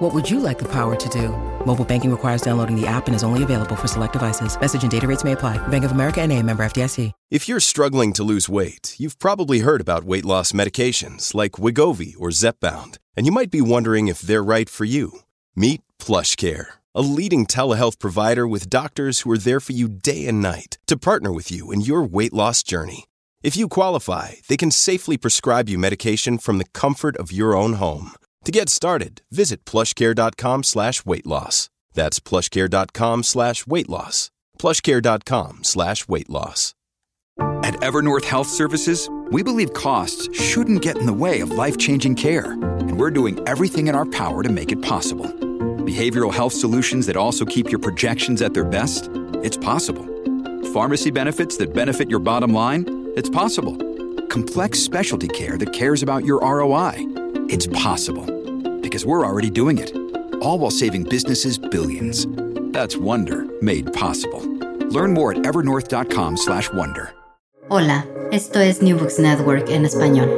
What would you like the power to do? Mobile banking requires downloading the app and is only available for select devices. Message and data rates may apply. Bank of America and a member FDIC. If you're struggling to lose weight, you've probably heard about weight loss medications like Wigovi or Zepbound, and you might be wondering if they're right for you. Meet PlushCare, a leading telehealth provider with doctors who are there for you day and night to partner with you in your weight loss journey. If you qualify, they can safely prescribe you medication from the comfort of your own home. To get started, visit plushcare.com slash weight loss. That's plushcare.com slash weight loss. Plushcare.com slash weight loss. At Evernorth Health Services, we believe costs shouldn't get in the way of life changing care, and we're doing everything in our power to make it possible. Behavioral health solutions that also keep your projections at their best? It's possible. Pharmacy benefits that benefit your bottom line? It's possible. Complex specialty care that cares about your ROI? It's possible. Because we're already doing it. All while saving businesses billions. That's Wonder made possible. Learn more at evernorth.com/wonder. Hola, esto es New Books Network en español.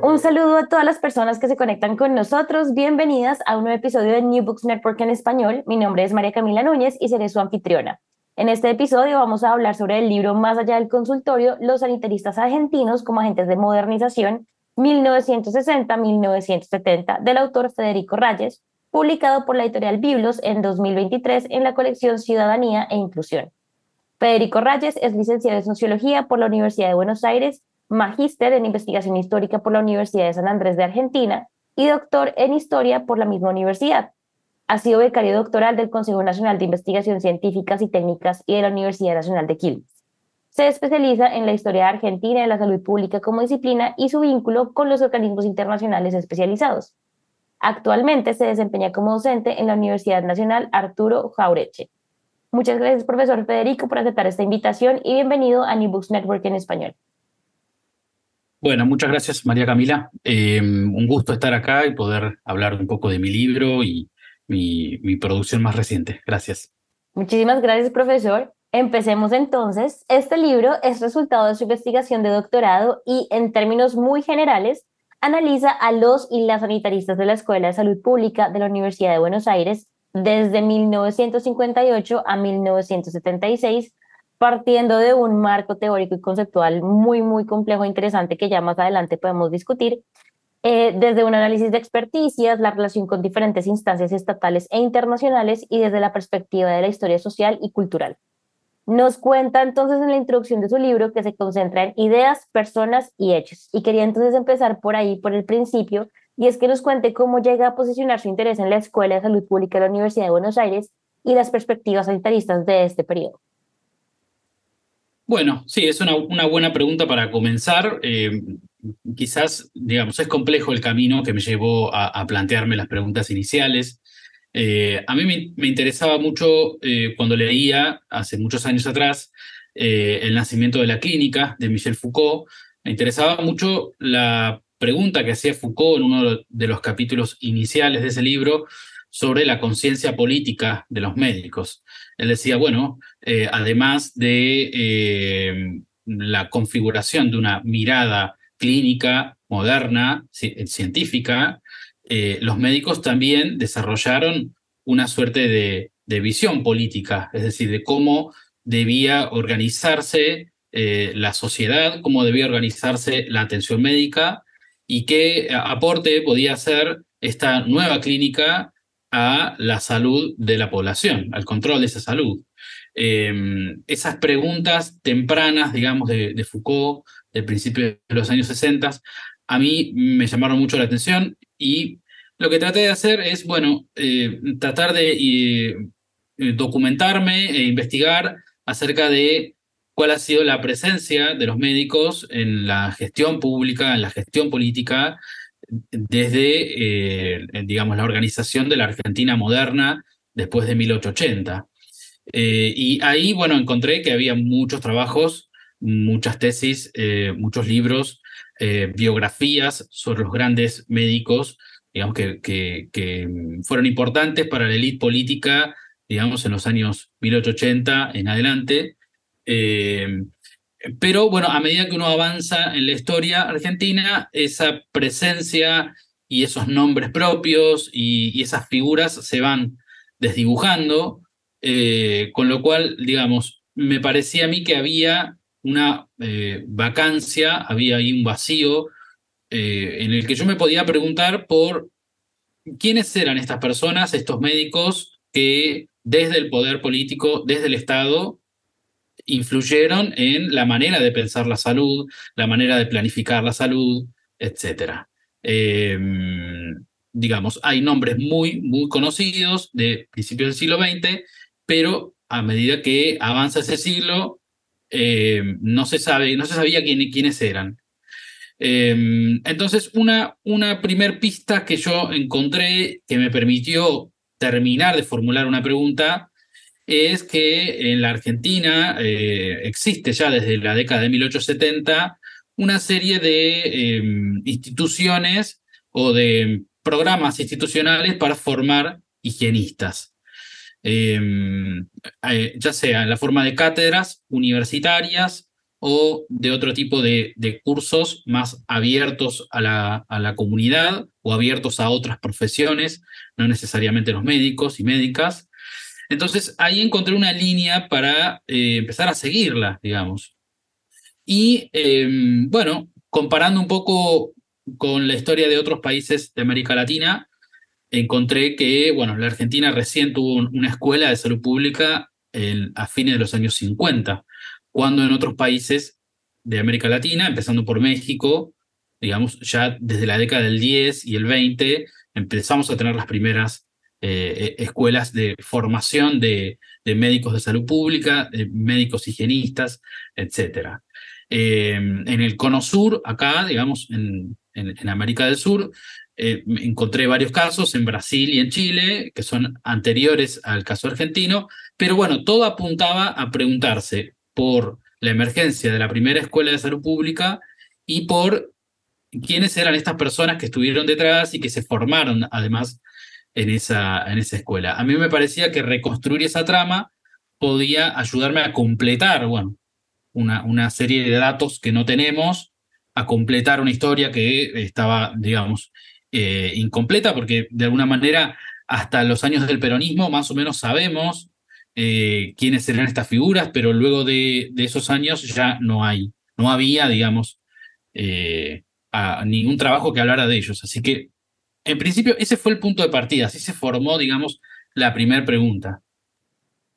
Un saludo a todas las personas que se conectan con nosotros. Bienvenidas a un nuevo episodio de New Books Network en español. Mi nombre es María Camila Núñez y seré su anfitriona. En este episodio vamos a hablar sobre el libro Más allá del consultorio, los sanitaristas argentinos como agentes de modernización 1960-1970 del autor Federico Rayes, publicado por la editorial Biblos en 2023 en la colección Ciudadanía e Inclusión. Federico Rayes es licenciado en Sociología por la Universidad de Buenos Aires, magíster en Investigación Histórica por la Universidad de San Andrés de Argentina y doctor en Historia por la misma universidad. Ha sido becario doctoral del Consejo Nacional de Investigación Científicas y Técnicas y de la Universidad Nacional de Quilmes. Se especializa en la historia argentina y la salud pública como disciplina y su vínculo con los organismos internacionales especializados. Actualmente se desempeña como docente en la Universidad Nacional Arturo Jaureche. Muchas gracias, profesor Federico, por aceptar esta invitación y bienvenido a New Books Network en español. Bueno, muchas gracias, María Camila. Eh, un gusto estar acá y poder hablar un poco de mi libro y mi, mi producción más reciente. Gracias. Muchísimas gracias, profesor. Empecemos entonces. Este libro es resultado de su investigación de doctorado y, en términos muy generales, analiza a los y las sanitaristas de la Escuela de Salud Pública de la Universidad de Buenos Aires desde 1958 a 1976, partiendo de un marco teórico y conceptual muy, muy complejo e interesante que ya más adelante podemos discutir, eh, desde un análisis de experticias, la relación con diferentes instancias estatales e internacionales y desde la perspectiva de la historia social y cultural. Nos cuenta entonces en la introducción de su libro que se concentra en ideas, personas y hechos. Y quería entonces empezar por ahí, por el principio, y es que nos cuente cómo llega a posicionar su interés en la Escuela de Salud Pública de la Universidad de Buenos Aires y las perspectivas sanitaristas de este periodo. Bueno, sí, es una, buena pregunta para comenzar. Eh, quizás, digamos, es complejo el camino que me llevó a plantearme las preguntas iniciales. Eh, a mí me, interesaba mucho eh, cuando leía, hace muchos años atrás, eh, El nacimiento de la clínica de Michel Foucault. Me interesaba mucho la pregunta que hacía Foucault en uno de los capítulos iniciales de ese libro sobre la conciencia política de los médicos. Él decía, bueno, además de la configuración de una mirada clínica, moderna, científica, eh, los médicos también desarrollaron una suerte de, visión política, es decir, de cómo debía organizarse eh, la sociedad, cómo debía organizarse la atención médica y qué aporte podía hacer esta nueva clínica a la salud de la población, al control de esa salud. Em, esas preguntas tempranas, digamos, de, de Foucault, del principio de los años 60, a mí me llamaron mucho la atención y lo que traté de hacer es, bueno, eh, tratar de eh, documentarme e investigar acerca de cuál ha sido la presencia de los médicos en la gestión pública, en la gestión política, desde, eh, digamos, la organización de la Argentina moderna después de 1880. y ahí, bueno, encontré que había muchos trabajos muchas tesis, muchos libros, biografías sobre los grandes médicos, digamos, que, fueron importantes para la élite política, digamos, en los años 1880 en adelante. pero bueno, a medida que uno avanza en la historia argentina, esa presencia y esos nombres propios y, esas figuras se van desdibujando, eh, con lo cual, digamos, me parecía a mí que había una eh, vacancia, había ahí un vacío eh, en el que yo me podía preguntar por quiénes eran estas personas, estos médicos que desde el poder político, desde el Estado, influyeron en la manera de pensar la salud, la manera de planificar la salud, etcétera. Em, digamos, hay nombres muy, muy conocidos de principios del siglo XX, pero a medida que avanza ese siglo, em, no, se sabe, no se sabía quiénes eran. Em, entonces, una, una pista que yo encontré que me permitió terminar de formular una pregunta es que en la Argentina eh, existe ya desde la década de 1870 una serie de em, instituciones o de programas institucionales para formar higienistas, em, eh, ya sea en la forma de cátedras universitarias o de otro tipo de, cursos más abiertos a la, comunidad o abiertos a otras profesiones, no necesariamente los médicos y médicas. Entonces ahí encontré una línea para eh, empezar a seguirla, digamos. Y em, bueno, comparando un poco con la historia de otros países de América Latina, encontré que, bueno, la Argentina recién tuvo una escuela de salud pública a fines de los años 50, cuando en otros países de América Latina, empezando por México, digamos, ya desde la década del 10 y el 20, empezamos a tener las primeras eh, e, escuelas de formación de, médicos de salud pública, de médicos higienistas, etcétera. Eh, en el Cono Sur, acá, digamos, en, en, América del Sur, eh, encontré varios casos en Brasil y en Chile que son anteriores al caso argentino, pero bueno, todo apuntaba a preguntarse por la emergencia de la primera escuela de salud pública y por quiénes eran estas personas que estuvieron detrás y que se formaron además en esa, en esa escuela. A mí me parecía que reconstruir esa trama podía ayudarme a completar, bueno, una, serie de datos que no tenemos a completar una historia que estaba, digamos, eh, incompleta, porque de alguna manera hasta los años del peronismo más o menos sabemos eh, quiénes eran estas figuras, pero luego de, esos años ya no hay, no había, digamos, eh, ningún trabajo que hablara de ellos. Así que, en principio, ese fue el punto de partida, así se formó, digamos, la primera pregunta.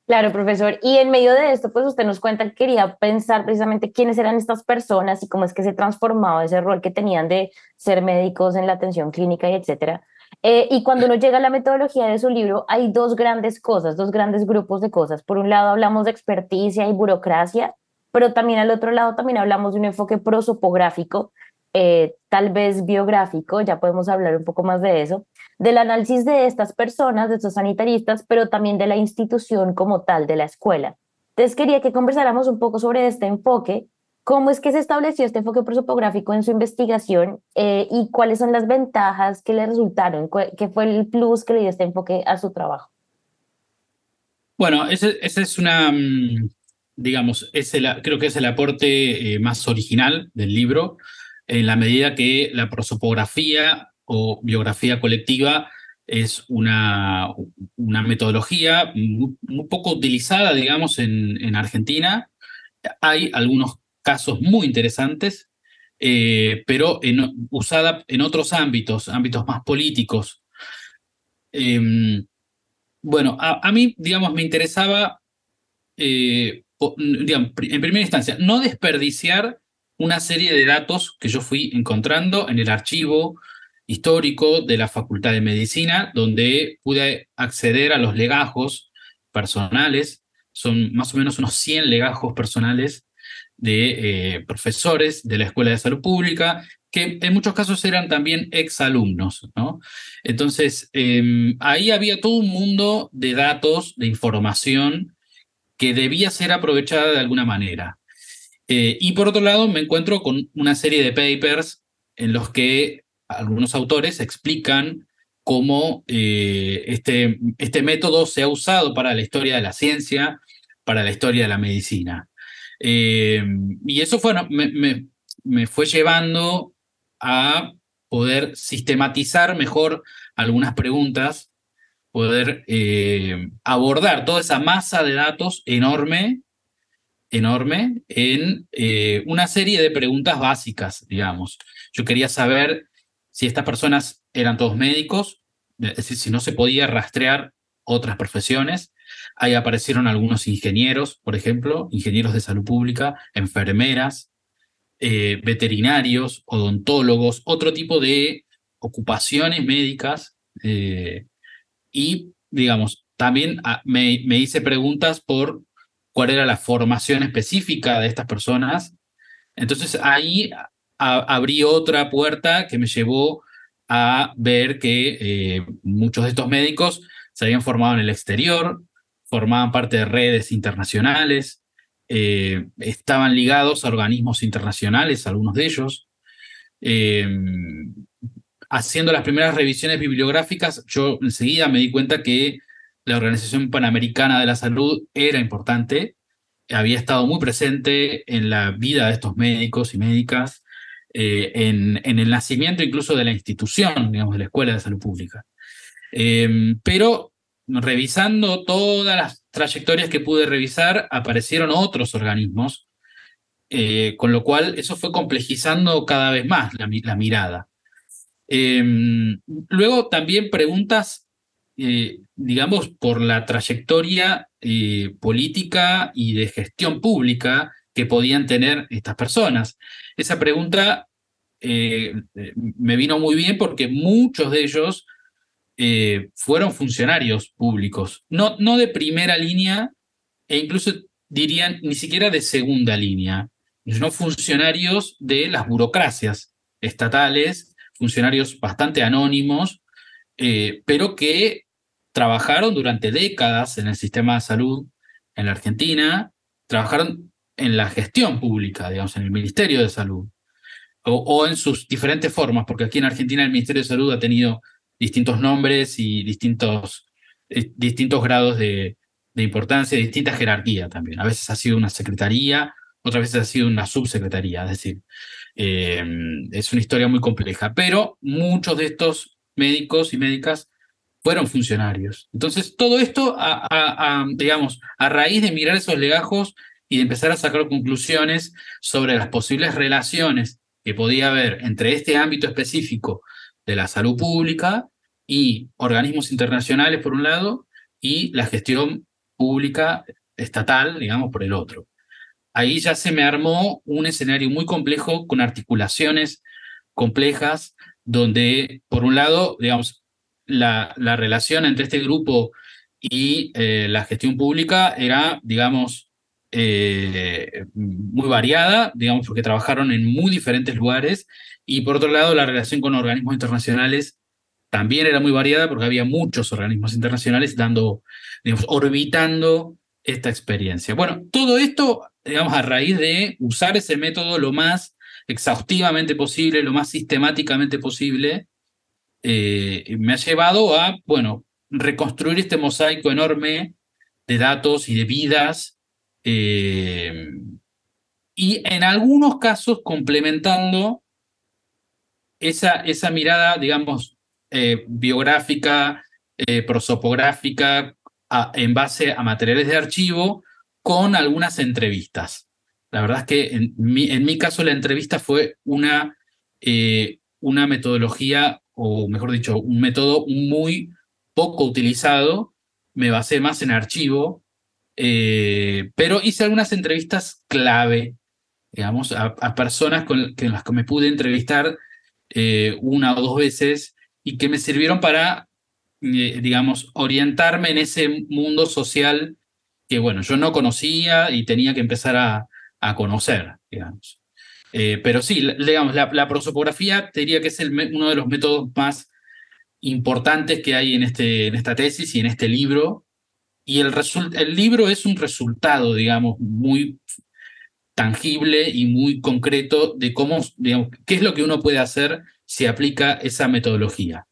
Claro, profesor. Y en medio de esto, pues usted nos cuenta que quería pensar precisamente quiénes eran estas personas y cómo es que se transformaba ese rol que tenían de ser médicos en la atención clínica y etcétera. Eh, y cuando uno llega a la metodología de su libro, hay dos grandes cosas, dos grandes grupos de cosas. Por un lado hablamos de experticia y burocracia, pero también al otro lado también hablamos de un enfoque prosopográfico, eh, tal vez biográfico, ya podemos hablar un poco más de eso, del análisis de estas personas, de estos sanitaristas, pero también de la institución como tal, de la escuela. Entonces quería que conversáramos un poco sobre este enfoque, cómo es que se estableció este enfoque prosopográfico en su investigación eh, y cuáles son las ventajas que le resultaron, qué fue el plus que le dio este enfoque a su trabajo. Bueno, ese, es una, mm, digamos, creo que es el aporte eh, más original del libro en la medida que la prosopografía o biografía colectiva es una, una metodología muy, poco utilizada, digamos, en, en, Argentina. Hay algunos casos muy interesantes, eh, pero usada en otros ámbitos, ámbitos más políticos. Em, bueno, a, mí, digamos, me interesaba, eh, digamos, en primera instancia, no desperdiciar una serie de datos que yo fui encontrando en el archivo histórico de la Facultad de Medicina, donde pude acceder a los legajos personales, son más o menos unos 100 legajos personales de eh, profesores de la Escuela de Salud Pública, que en muchos casos eran también exalumnos. ¿no? Entonces, em, ahí había todo un mundo de datos, de información, que debía ser aprovechada de alguna manera. y por otro lado, me encuentro con una serie de papers en los que algunos autores explican cómo este, este método se ha usado para la historia de la ciencia, para la historia de la medicina. Y eso fue, me, me fue llevando a poder sistematizar mejor algunas preguntas, poder eh, abordar toda esa masa de datos enorme, enorme, en eh, una serie de preguntas básicas, digamos. Yo quería saber si estas personas eran todos médicos, es decir, si no se podía rastrear otras profesiones. Ahí aparecieron algunos ingenieros, por ejemplo, ingenieros de salud pública, enfermeras, eh, veterinarios, odontólogos, otro tipo de ocupaciones médicas eh, y, digamos, también ah, me, hice preguntas por cuál era la formación específica de estas personas. Entonces ahí abrí otra puerta que me llevó a ver que eh, muchos de estos médicos se habían formado en el exterior, formaban parte de redes internacionales, eh, estaban ligados a organismos internacionales, algunos de ellos. Eh, haciendo las primeras revisiones bibliográficas, yo enseguida me di cuenta que la Organización Panamericana de la Salud era importante, había estado muy presente en la vida de estos médicos y médicas, eh, en, en, el nacimiento incluso de la institución, digamos, de la Escuela de Salud Pública. pero revisando todas las trayectorias que pude revisar, aparecieron otros organismos, eh, con lo cual eso fue complejizando cada vez más la, mirada. Em, luego también preguntas, eh, digamos, por la trayectoria eh, política y de gestión pública que podían tener estas personas. Esa pregunta me vino muy bien porque muchos de ellos eh, fueron funcionarios públicos, no, no de primera línea e incluso dirían ni siquiera de segunda línea, no funcionarios de las burocracias estatales, funcionarios bastante anónimos, eh, pero que trabajaron durante décadas en el sistema de salud en la Argentina, trabajaron en la gestión pública, digamos, en el Ministerio de Salud, o en sus diferentes formas, porque aquí en Argentina el Ministerio de Salud ha tenido distintos nombres y distintos, eh, distintos grados de, importancia, distinta jerarquía también. A veces ha sido una secretaría, otras veces ha sido una subsecretaría, es decir, eh, es una historia muy compleja, pero muchos de estos médicos y médicas fueron funcionarios. Entonces, todo esto, digamos, a raíz de mirar esos legajos y de empezar a sacar conclusiones sobre las posibles relaciones que podía haber entre este ámbito específico de la salud pública y organismos internacionales por un lado y la gestión pública estatal, digamos, por el otro. Ahí ya se me armó un escenario muy complejo con articulaciones complejas donde, por un lado, digamos, la, la relación entre este grupo y eh, la gestión pública era, digamos, eh, muy variada, digamos, porque trabajaron en muy diferentes lugares y por otro lado, la relación con organismos internacionales también era muy variada porque había muchos organismos internacionales dando, digamos, orbitando esta experiencia. Bueno, todo esto, digamos, a raíz de usar ese método lo más exhaustivamente posible, lo más sistemáticamente posible, eh, me ha llevado a, bueno, reconstruir este mosaico enorme de datos y de vidas, eh, y en algunos casos complementando esa, esa mirada, digamos, eh, biográfica, eh, prosopográfica, en base a materiales de archivo, con algunas entrevistas. La verdad es que en mi, en mi caso la entrevista fue una, eh, una metodología, o mejor dicho, un método muy poco utilizado. Me basé más en archivo, pero hice algunas entrevistas clave, digamos, a, personas con, las que me pude entrevistar una o dos veces y que me sirvieron para, eh, digamos, orientarme en ese mundo social que, bueno, yo no conocía y tenía que empezar a, a conocer, digamos. Eh, pero sí, digamos, la, prosopografía te que es uno de los métodos más importantes que hay en, este, en esta tesis y en este libro. Y el, el libro es un resultado, digamos, muy tangible y muy concreto de cómo, digamos, qué es lo que uno puede hacer si aplica esa metodología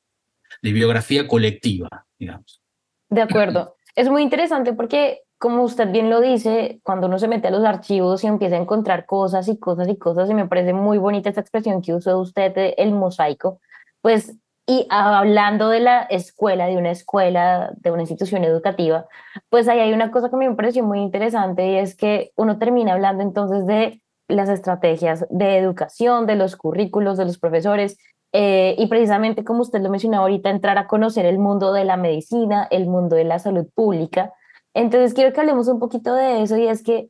de biografía colectiva, digamos. De acuerdo. Es muy interesante porque, como usted bien lo dice, cuando uno se mete a los archivos y empieza a encontrar cosas y cosas y cosas, y me parece muy bonita esta expresión que usó usted, el mosaico, pues, y hablando de la escuela, de una escuela, de una institución educativa, pues ahí hay una cosa que me pareció muy interesante y es que uno termina hablando entonces de las estrategias de educación, de los currículos, de los profesores, eh, y precisamente como usted lo mencionó ahorita, entrar a conocer el mundo de la medicina, el mundo de la salud pública. Entonces quiero que hablemos un poquito de eso y es que,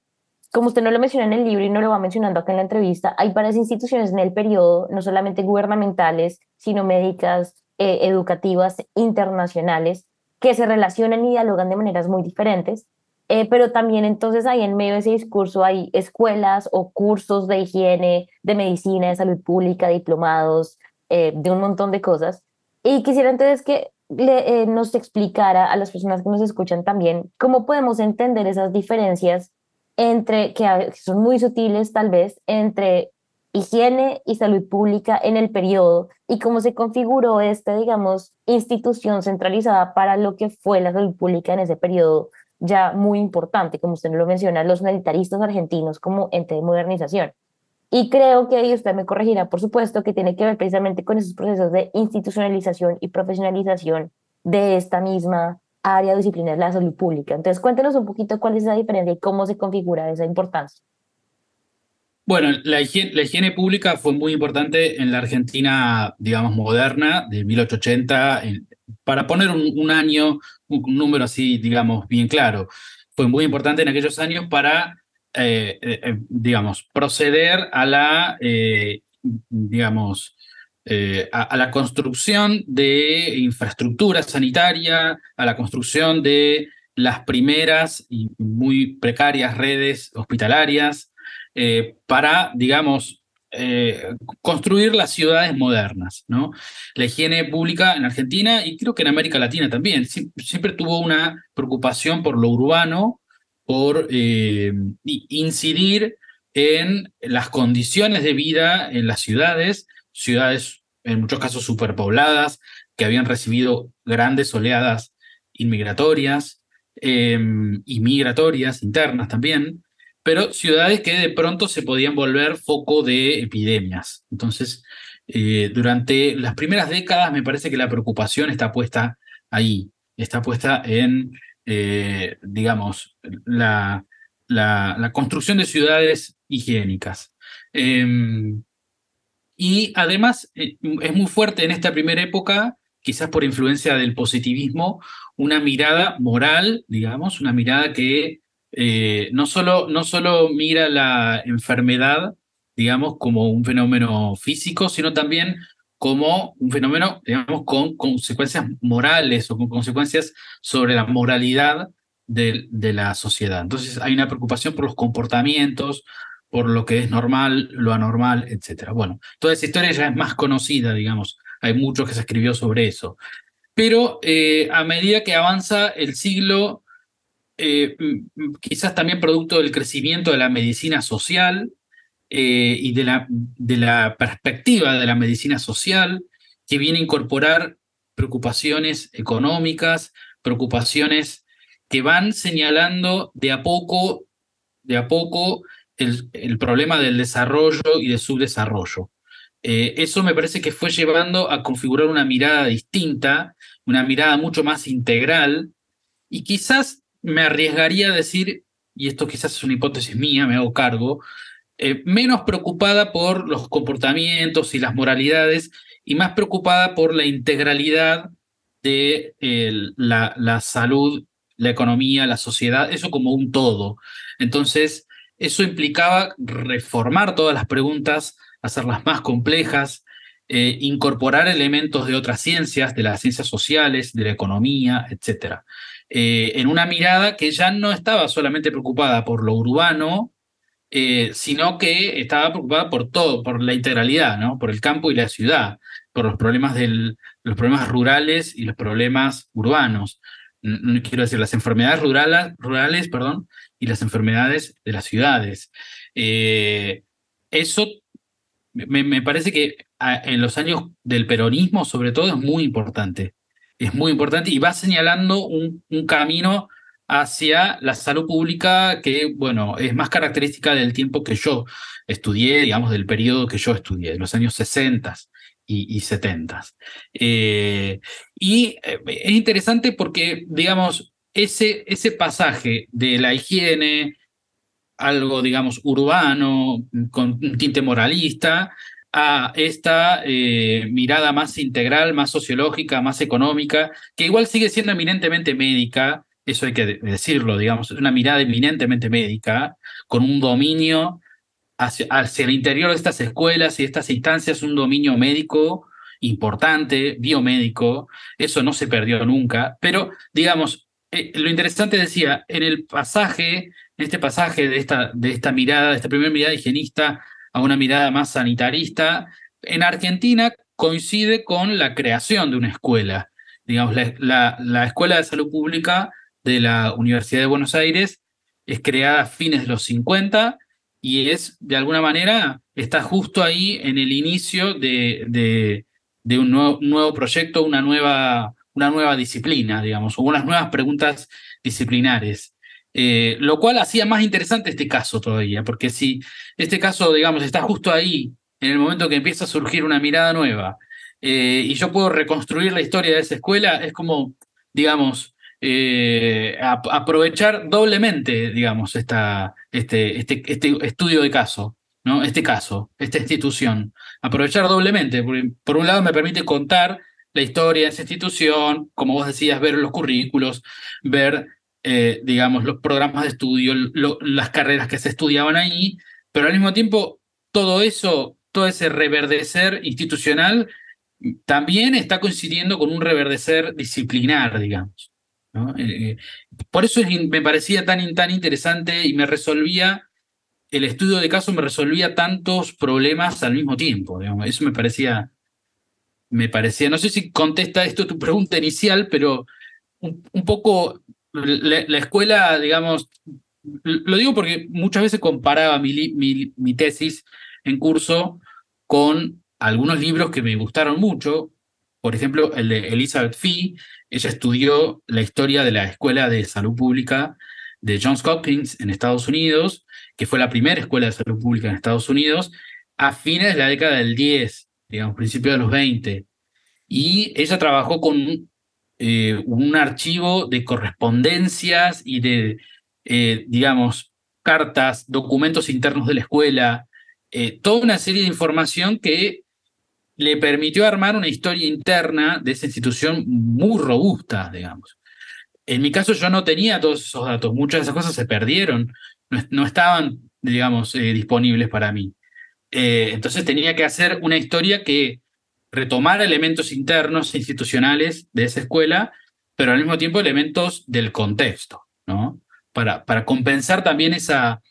como usted no lo menciona en el libro y no lo va mencionando acá en la entrevista, hay varias instituciones en el periodo, no solamente gubernamentales, sino médicas, eh, educativas, internacionales, que se relacionan y dialogan de maneras muy diferentes. Eh, pero también entonces ahí en medio de ese discurso hay escuelas o cursos de higiene, de medicina, de salud pública, diplomados, eh, de un montón de cosas. Y quisiera entonces que eh, nos explicara a las personas que nos escuchan también cómo podemos entender esas diferencias entre, que son muy sutiles tal vez, entre higiene y salud pública en el periodo y cómo se configuró esta, digamos, institución centralizada para lo que fue la salud pública en ese periodo ya muy importante, como usted lo menciona, los militaristas argentinos como ente de modernización. Y creo que, y usted me corregirá, por supuesto, que tiene que ver precisamente con esos procesos de institucionalización y profesionalización de esta misma área disciplinar de la salud pública. Entonces, cuéntenos un poquito cuál es la diferencia y cómo se configura esa importancia. Bueno, la higiene, la higiene pública fue muy importante en la Argentina, digamos, moderna, de 1880, para poner un, año, un número así, digamos, bien claro. Fue muy importante en aquellos años para eh, eh, eh, digamos, proceder a la, digamos, a, la construcción de infraestructura sanitaria, a la construcción de las primeras y muy precarias redes hospitalarias para, digamos, construir las ciudades modernas, ¿no? La higiene pública en Argentina y creo que en América Latina también siempre tuvo una preocupación por lo urbano por eh, incidir en las condiciones de vida en las ciudades, ciudades en muchos casos superpobladas, que habían recibido grandes oleadas inmigratorias em, y migratorias internas también, pero ciudades que de pronto se podían volver foco de epidemias. Entonces, eh, durante las primeras décadas me parece que la preocupación está puesta ahí, está puesta en eh, digamos, la, la, construcción de ciudades higiénicas. Em, y además eh, es muy fuerte en esta primera época, quizás por influencia del positivismo, una mirada moral, digamos, una mirada que eh, no, solo, no solo mira la enfermedad, digamos, como un fenómeno físico, sino también como un fenómeno, digamos, con consecuencias morales o con consecuencias sobre la moralidad de, la sociedad. Entonces hay una preocupación por los comportamientos, por lo que es normal, lo anormal, etc. Bueno, toda esa historia ya es más conocida, digamos, hay mucho que se escribió sobre eso. Pero eh, a medida que avanza el siglo, eh, quizás también producto del crecimiento de la medicina social, eh, y de la, de la perspectiva de la medicina social, que viene a incorporar preocupaciones económicas, preocupaciones que van señalando de a poco, de a poco el, el problema del desarrollo y del subdesarrollo. Eh, eso me parece que fue llevando a configurar una mirada distinta, una mirada mucho más integral, y quizás me arriesgaría a decir, y esto quizás es una hipótesis mía, me hago cargo, eh, menos preocupada por los comportamientos y las moralidades y más preocupada por la integralidad de la, la salud, la economía, la sociedad, eso como un todo. Entonces, eso implicaba reformar todas las preguntas, hacerlas más complejas, eh, incorporar elementos de otras ciencias, de las ciencias sociales, de la economía, etc. Eh, en una mirada que ya no estaba solamente preocupada por lo urbano, eh, sino que estaba preocupada por todo, por la integralidad, ¿no? por el campo y la ciudad, por los problemas, del, los problemas rurales y los problemas urbanos. quiero decir, las enfermedades rurales, rurales perdón, y las enfermedades de las ciudades. Eso me, parece que en los años del peronismo, sobre todo, es muy importante. Es muy importante y va señalando un, un camino hacia la salud pública que, bueno, es más característica del tiempo que yo estudié, digamos, del periodo que yo estudié, de los años 60 y, 70. Eh, y eh, es interesante porque, digamos, ese, ese pasaje de la higiene, algo, digamos, urbano, con un tinte moralista, a esta eh, mirada más integral, más sociológica, más económica, que igual sigue siendo eminentemente médica, eso hay que decirlo, digamos, una mirada eminentemente médica, con un dominio hacia, el interior de estas escuelas y estas instancias, un dominio médico importante, biomédico, eso no se perdió nunca, pero digamos, eh, lo interesante decía, en el pasaje, en este pasaje de esta, de esta mirada, de esta primera mirada higienista a una mirada más sanitarista, en Argentina coincide con la creación de una escuela. Digamos, la, la Escuela de Salud Pública de la Universidad de Buenos Aires es creada a fines de los 50 y es, de alguna manera, está justo ahí en el inicio de, de, un nuevo, nuevo, proyecto, una nueva, una nueva disciplina, digamos, o unas nuevas preguntas disciplinares. Eh, lo cual hacía más interesante este caso todavía, porque si este caso, digamos, está justo ahí, en el momento que empieza a surgir una mirada nueva, eh, y yo puedo reconstruir la historia de esa escuela, es como, digamos, eh, aprovechar doblemente, digamos, esta, este, este, este estudio de caso, ¿no? Este caso, esta institución. Aprovechar doblemente, porque por un lado me permite contar la historia de esa institución, como vos decías, ver los currículos, ver, eh, digamos, los programas de estudio, las carreras que se estudiaban ahí, pero al mismo tiempo todo eso, todo ese reverdecer institucional también está coincidiendo con un reverdecer disciplinar, digamos. Eh, por eso me parecía tan, tan interesante y me resolvía, el estudio de caso me resolvía tantos problemas al mismo tiempo. Eso me parecía, me parecía, no sé si contesta esto tu pregunta inicial, pero un, poco la, escuela, digamos, lo digo porque muchas veces comparaba mi, mi, mi tesis en curso con algunos libros que me gustaron mucho, por ejemplo, el de Elizabeth Fee, ella estudió la historia de la Escuela de Salud Pública de Johns Hopkins en Estados Unidos, que fue la primera escuela de salud pública en Estados Unidos, a fines de la década del 10, digamos, principios de los 20. Y ella trabajó con eh, un archivo de correspondencias y de, eh, digamos, cartas, documentos internos de la escuela, eh, toda una serie de información que le permitió armar una historia interna de esa institución muy robusta, digamos. En mi caso yo no tenía todos esos datos, muchas de esas cosas se perdieron, no, estaban, digamos, disponibles para mí. Entonces tenía que hacer una historia que retomara elementos internos e institucionales de esa escuela, pero al mismo tiempo elementos del contexto, ¿no? Para, para compensar también esa,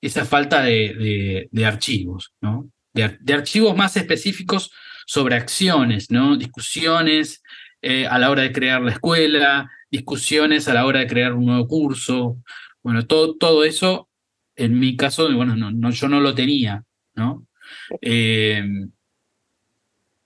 esa falta de, de, archivos, ¿no? de archivos más específicos sobre acciones, ¿no? Discusiones eh, a la hora de crear la escuela, discusiones a la hora de crear un nuevo curso. Bueno, todo, todo eso, en mi caso, bueno, no, no yo no lo tenía, ¿no? Eh,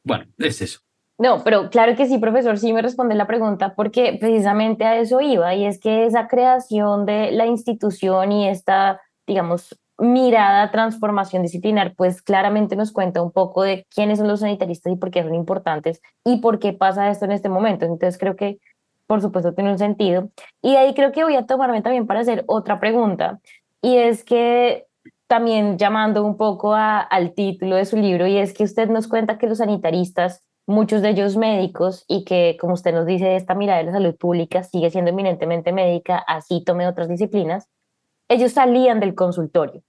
bueno, es eso. No, pero claro que sí, profesor, sí me responde la pregunta porque precisamente a eso iba y es que esa creación de la institución y esta, digamos, mirada transformación disciplinar, pues claramente nos cuenta un poco de quiénes son los sanitaristas y por qué son importantes y por qué pasa esto en este momento. Entonces creo que, por supuesto, tiene un sentido. Y ahí creo que voy a tomarme también para hacer otra pregunta. Y es que también llamando un poco al título de su libro, y es que usted nos cuenta que los sanitaristas, muchos de ellos médicos, y que, como usted nos dice, esta mirada de la salud pública sigue siendo eminentemente médica, así tome otras disciplinas, ellos salían del consultorio.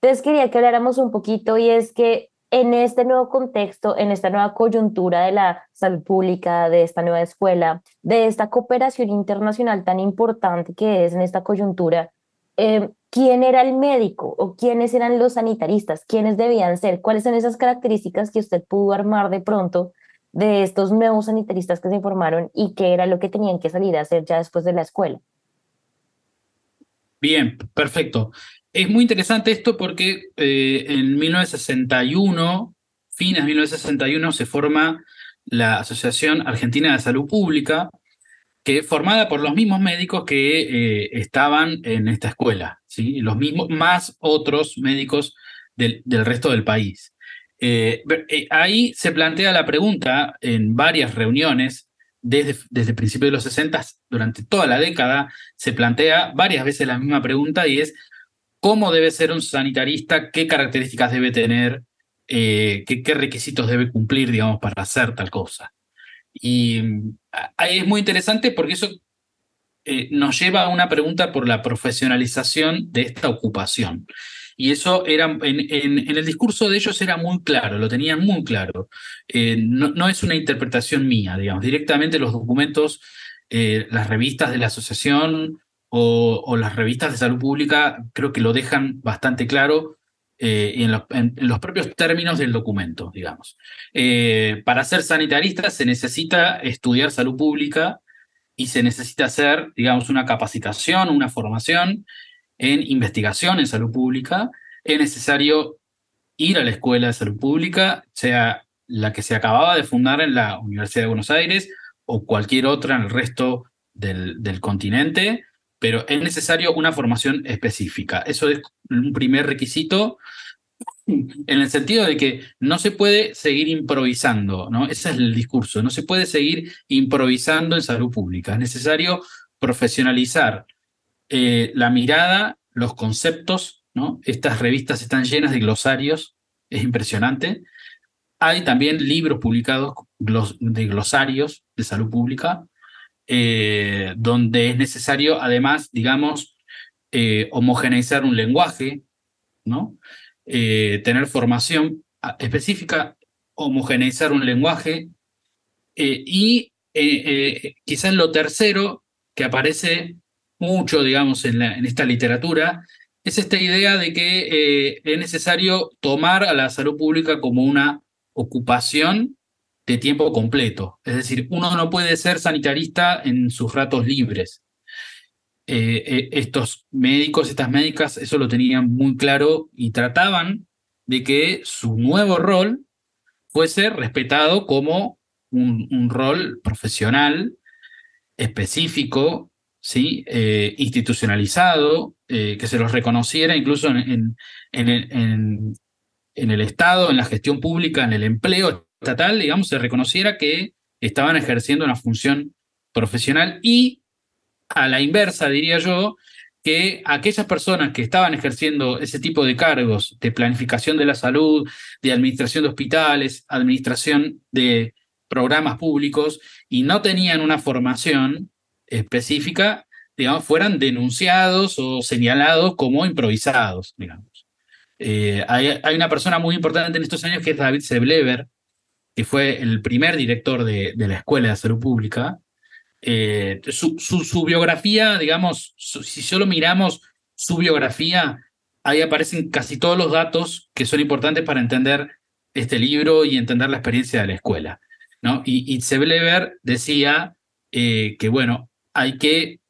Entonces quería que habláramos un poquito y es que en este nuevo contexto, en esta nueva coyuntura de la salud pública, de esta nueva escuela, de esta cooperación internacional tan importante que es en esta coyuntura, eh, ¿quién era el médico o quiénes eran los sanitaristas? ¿Quiénes debían ser? ¿Cuáles son esas características que usted pudo armar de pronto de estos nuevos sanitaristas que se informaron y qué era lo que tenían que salir a hacer ya después de la escuela? Bien, perfecto. es muy interesante esto porque eh, en 1961, fines de 1961, se forma la Asociación Argentina de Salud Pública, que formada por los mismos médicos que eh, estaban en esta escuela, los mismos, más otros médicos del, del resto del país. Eh, ahí se plantea la pregunta en varias reuniones, desde, desde el principio de los 60, durante toda la década, se plantea varias veces la misma pregunta y es cómo debe ser un sanitarista, qué características debe tener, eh, qué, qué, requisitos debe cumplir, digamos, para hacer tal cosa. Y ahí es muy interesante porque eso eh, nos lleva a una pregunta por la profesionalización de esta ocupación. Y eso era, en, en, el discurso de ellos era muy claro, lo tenían muy claro. Eh, no, es una interpretación mía, digamos, directamente los documentos, eh, las revistas de la asociación o, las revistas de salud pública creo que lo dejan bastante claro y en, los propios términos del documento, digamos. Para ser sanitarista se necesita estudiar salud pública y se necesita hacer, digamos, una capacitación, una formación en investigación en salud pública. Es necesario ir a la escuela de salud pública, sea la que se acababa de fundar en la Universidad de Buenos Aires o cualquier otra en el resto del, del continente pero es necesario una formación específica. Eso es un primer requisito en el sentido de que no se puede seguir improvisando, ¿no? Ese es el discurso, no se puede seguir improvisando en salud pública. Es necesario profesionalizar eh, la mirada, los conceptos, ¿no? Estas revistas están llenas de glosarios, es impresionante. Hay también libros publicados de glosarios de salud pública, eh, donde es necesario, además, digamos, eh, homogeneizar un lenguaje, ¿no? Eh, tener formación específica, homogeneizar un lenguaje y quizás lo tercero que aparece mucho, digamos, en, esta literatura, es esta idea de que es necesario tomar a la salud pública como una ocupación de tiempo completo. Es decir, uno no puede ser sanitarista en sus ratos libres. Eh, eh, estos médicos, estas médicas, eso lo tenían muy claro y trataban de que su nuevo rol fuese respetado como un, rol profesional, específico, ¿sí? Eh, institucionalizado, que se los reconociera incluso en, en, en, en el Estado, en la gestión pública, en el empleo, estatal, digamos, se reconociera que estaban ejerciendo una función profesional y a la inversa, diría yo, que aquellas personas que estaban ejerciendo ese tipo de cargos de planificación de la salud, de administración de hospitales, administración de programas públicos y no tenían una formación específica, digamos, fueran denunciados o señalados como improvisados. Eh, hay, hay, una persona muy importante en estos años que es David Seblever, que fue el primer director de, la Escuela de Salud Pública, eh, su, su, biografía, digamos, si solo miramos su biografía, ahí aparecen casi todos los datos que son importantes para entender este libro y entender la experiencia de la escuela. ¿no? Y, y decía eh, que, bueno, hay que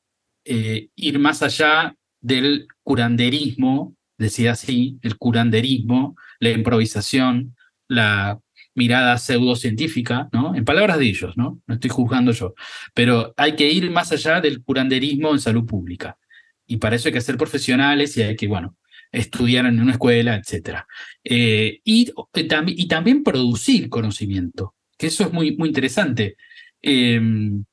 eh, ir más allá del curanderismo, decía así, el curanderismo, la improvisación, la mirada pseudocientífica, ¿no? En palabras de ellos, ¿no? No estoy juzgando yo. Pero hay que ir más allá del curanderismo en salud pública. Y para eso hay que ser profesionales y hay que, bueno, estudiar en una escuela, etc. Eh, y, y, también producir conocimiento, que eso es muy, muy interesante. Em,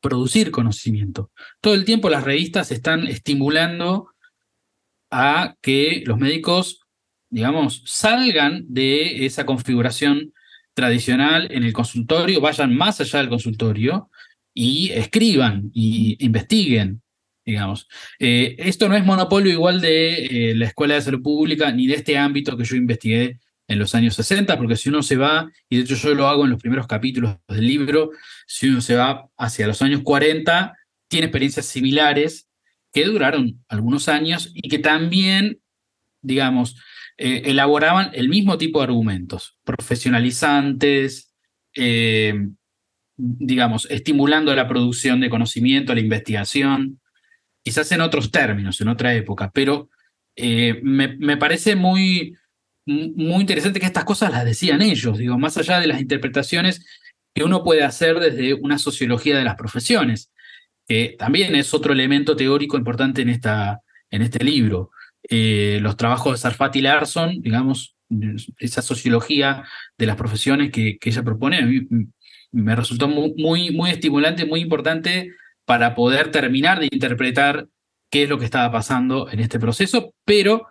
producir conocimiento. Todo el tiempo las revistas están estimulando a que los médicos digamos, salgan de esa configuración tradicional en el consultorio, vayan más allá del consultorio y escriban y investiguen, digamos. Eh, esto no es monopolio igual de eh, la Escuela de Salud Pública ni de este ámbito que yo investigué en los años 60, porque si uno se va, y de hecho yo lo hago en los primeros capítulos del libro, si uno se va hacia los años 40, tiene experiencias similares que duraron algunos años y que también, digamos, eh, elaboraban el mismo tipo de argumentos, profesionalizantes, eh, digamos, estimulando la producción de conocimiento, la investigación, quizás en otros términos, en otra época, pero me, me, parece muy, muy interesante que estas cosas las decían ellos, digo, más allá de las interpretaciones que uno puede hacer desde una sociología de las profesiones, que también es otro elemento teórico importante en, esta, en este libro. Los trabajos de Sarfati Larson, digamos, esa sociología de las profesiones que, que ella propone, a mí me resultó muy, muy, estimulante, muy importante para poder terminar de interpretar qué es lo que estaba pasando en este proceso, pero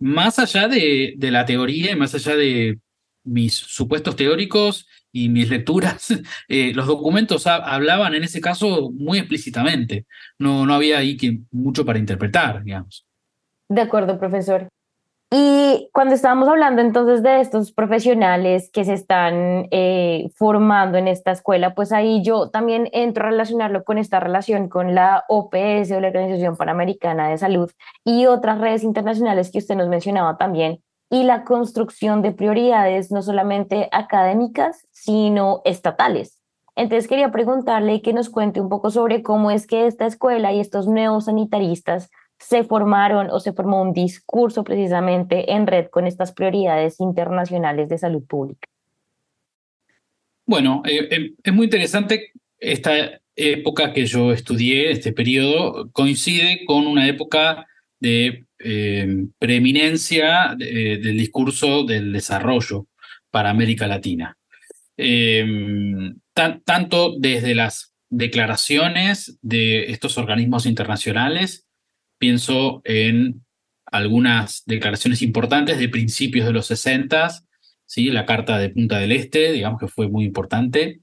más allá de, de la teoría y más allá de mis supuestos teóricos y mis lecturas, eh, los documentos hablaban en ese caso muy explícitamente. No, no había ahí que, mucho para interpretar, digamos. De acuerdo, profesor. Y cuando estábamos hablando entonces de estos profesionales que se están eh, formando en esta escuela, pues ahí yo también entro a relacionarlo con esta relación con la OPS o la Organización Panamericana de Salud y otras redes internacionales que usted nos mencionaba también, y la construcción de prioridades no solamente académicas, sino estatales. Entonces quería preguntarle que nos cuente un poco sobre cómo es que esta escuela y estos nuevos sanitaristas se formaron o se formó un discurso precisamente en red con estas prioridades internacionales de salud pública? Bueno, eh, eh, es muy interesante esta época que yo estudié, este periodo, coincide con una época de eh, preeminencia del discurso del desarrollo para América Latina. tanto desde las declaraciones de estos organismos internacionales pienso en algunas declaraciones importantes de principios de los 60, ¿sí? la Carta de Punta del Este, digamos que fue muy importante,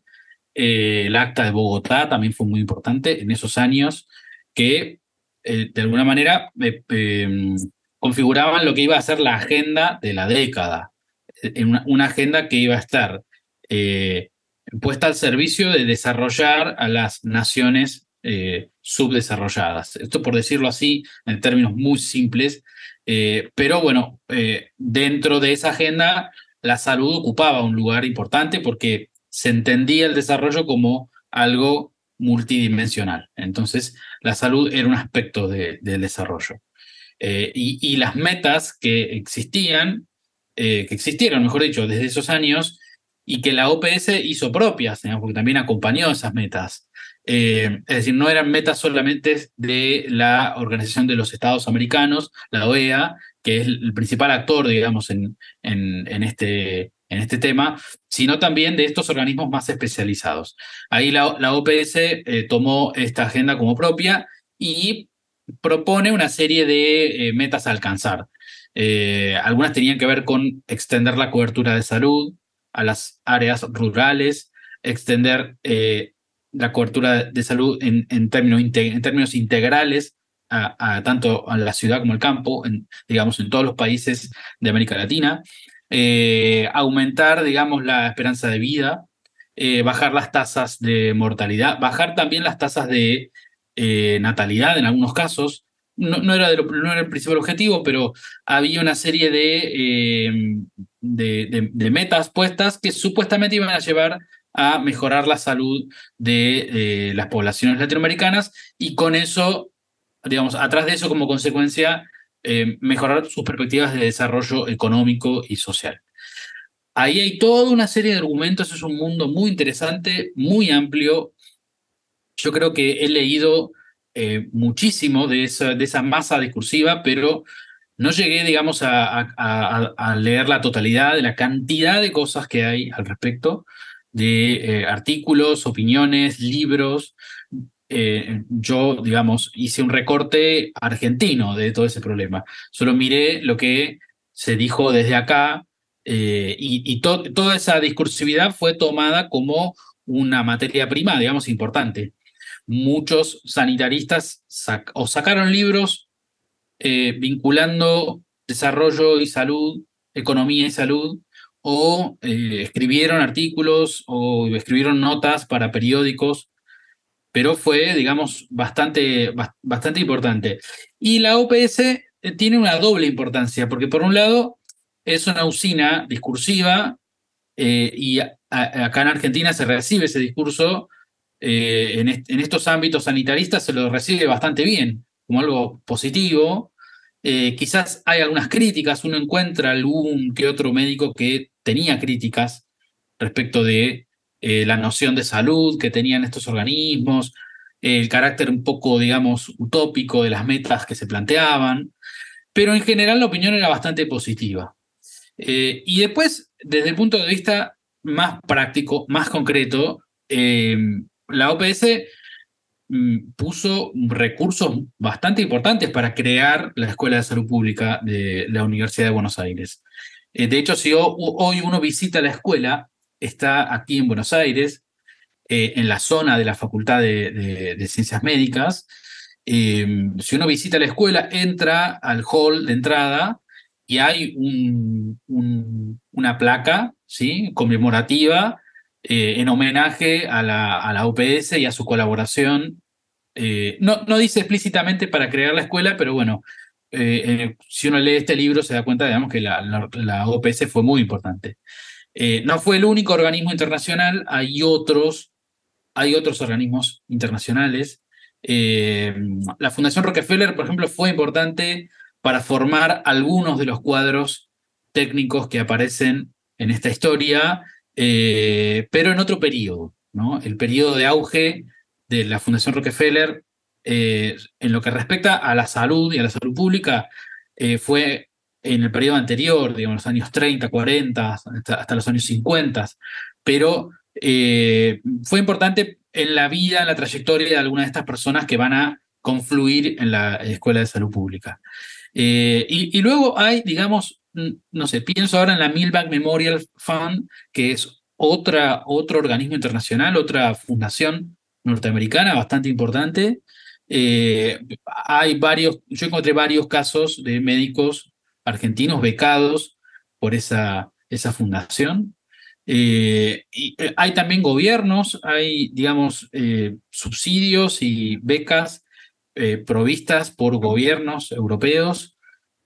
eh, el Acta de Bogotá también fue muy importante en esos años, que eh, de alguna manera em, configuraban lo que iba a ser la agenda de la década, una, una agenda que iba a estar eh, puesta al servicio de desarrollar a las naciones eh, subdesarrolladas. Esto por decirlo así, en términos muy simples, eh, pero bueno, eh, dentro de esa agenda la salud ocupaba un lugar importante porque se entendía el desarrollo como algo multidimensional. Entonces, la salud era un aspecto del desarrollo. Y, las metas que existían, que existieron, mejor dicho, desde esos años, y que la OPS hizo propias, porque también acompañó esas metas. Eh, es decir, no eran metas solamente de la Organización de los Estados Americanos, la OEA, que es el principal actor, digamos, en, en, este, en este tema, sino también de estos organismos más especializados. Ahí la, la OPS eh, tomó esta agenda como propia y propone una serie de eh, metas a alcanzar. algunas tenían que ver con extender la cobertura de salud a las áreas rurales, extender la cobertura de salud en, en, términos, en términos integrales a, tanto a la ciudad como al campo, en, digamos, en todos los países de América Latina, eh, aumentar, digamos, la esperanza de vida, eh, bajar las tasas de mortalidad, bajar también las tasas de eh, natalidad en algunos casos. No, no, era no, era el principal objetivo, pero había una serie de, de, de metas puestas que supuestamente iban a llevar a mejorar la salud de eh, las poblaciones latinoamericanas y con eso, digamos, atrás de eso como consecuencia, eh, mejorar sus perspectivas de desarrollo económico y social. Ahí hay toda una serie de argumentos, es un mundo muy interesante, muy amplio. Yo creo que he leído eh, muchísimo de esa, de esa masa discursiva, pero no llegué, digamos, a, a, leer la totalidad de la cantidad de cosas que hay al respecto de eh, artículos, opiniones, libros. Eh, yo, digamos, hice un recorte argentino de todo ese problema. Solo miré lo que se dijo desde acá eh, y, toda esa discursividad fue tomada como una materia prima, digamos, importante. Muchos sanitaristas o sacaron libros vinculando desarrollo y salud, economía y salud, o eh, escribieron artículos o escribieron notas para periódicos, pero fue, digamos, bastante, bastante importante. Y la OPS eh, tiene una doble importancia, porque por un lado es una usina discursiva eh, y acá en Argentina se recibe ese discurso, en, en estos ámbitos sanitaristas se lo recibe bastante bien, como algo positivo, Eh, quizás hay algunas críticas, uno encuentra algún que otro médico que tenía críticas respecto de eh, la noción de salud que tenían estos organismos, el carácter un poco, digamos, utópico de las metas que se planteaban, pero en general la opinión era bastante positiva. Eh, y después, desde el punto de vista más práctico, más concreto, la OPS puso recursos bastante importantes para crear la Escuela de Salud Pública de la Universidad de Buenos Aires. Eh, de hecho, si hoy uno visita la escuela, está aquí en Buenos Aires, eh, en la zona de la Facultad de, Ciencias Médicas. Eh, si uno visita la escuela, entra al hall de entrada y hay una placa ¿sí? conmemorativa en homenaje a la, a la OPS y a su colaboración eh, no, no dice explícitamente para crear la escuela, pero bueno, eh, eh, si uno lee este libro se da cuenta, digamos, que la, OPS fue muy importante. no fue el único organismo internacional, hay otros, hay otros organismos internacionales. la Fundación Rockefeller, por ejemplo, fue importante para formar algunos de los cuadros técnicos que aparecen en esta historia, pero en otro periodo, ¿no? El periodo de auge de la Fundación Rockefeller eh, en lo que respecta a la salud y a la salud pública eh, fue en el periodo anterior, digamos, los años 30, 40, hasta, los años 50, pero eh, fue importante en la vida, en la trayectoria de algunas de estas personas que van a confluir en la Escuela de Salud Pública. y, luego hay, digamos, no sé, pienso ahora en la Milbank Memorial Fund, que es otra, otro organismo internacional, otra fundación norteamericana bastante importante. Eh, hay varios, yo encontré varios casos de médicos argentinos becados por esa, esa fundación. Eh, y eh, hay también gobiernos, hay, digamos, subsidios y becas provistas por gobiernos europeos,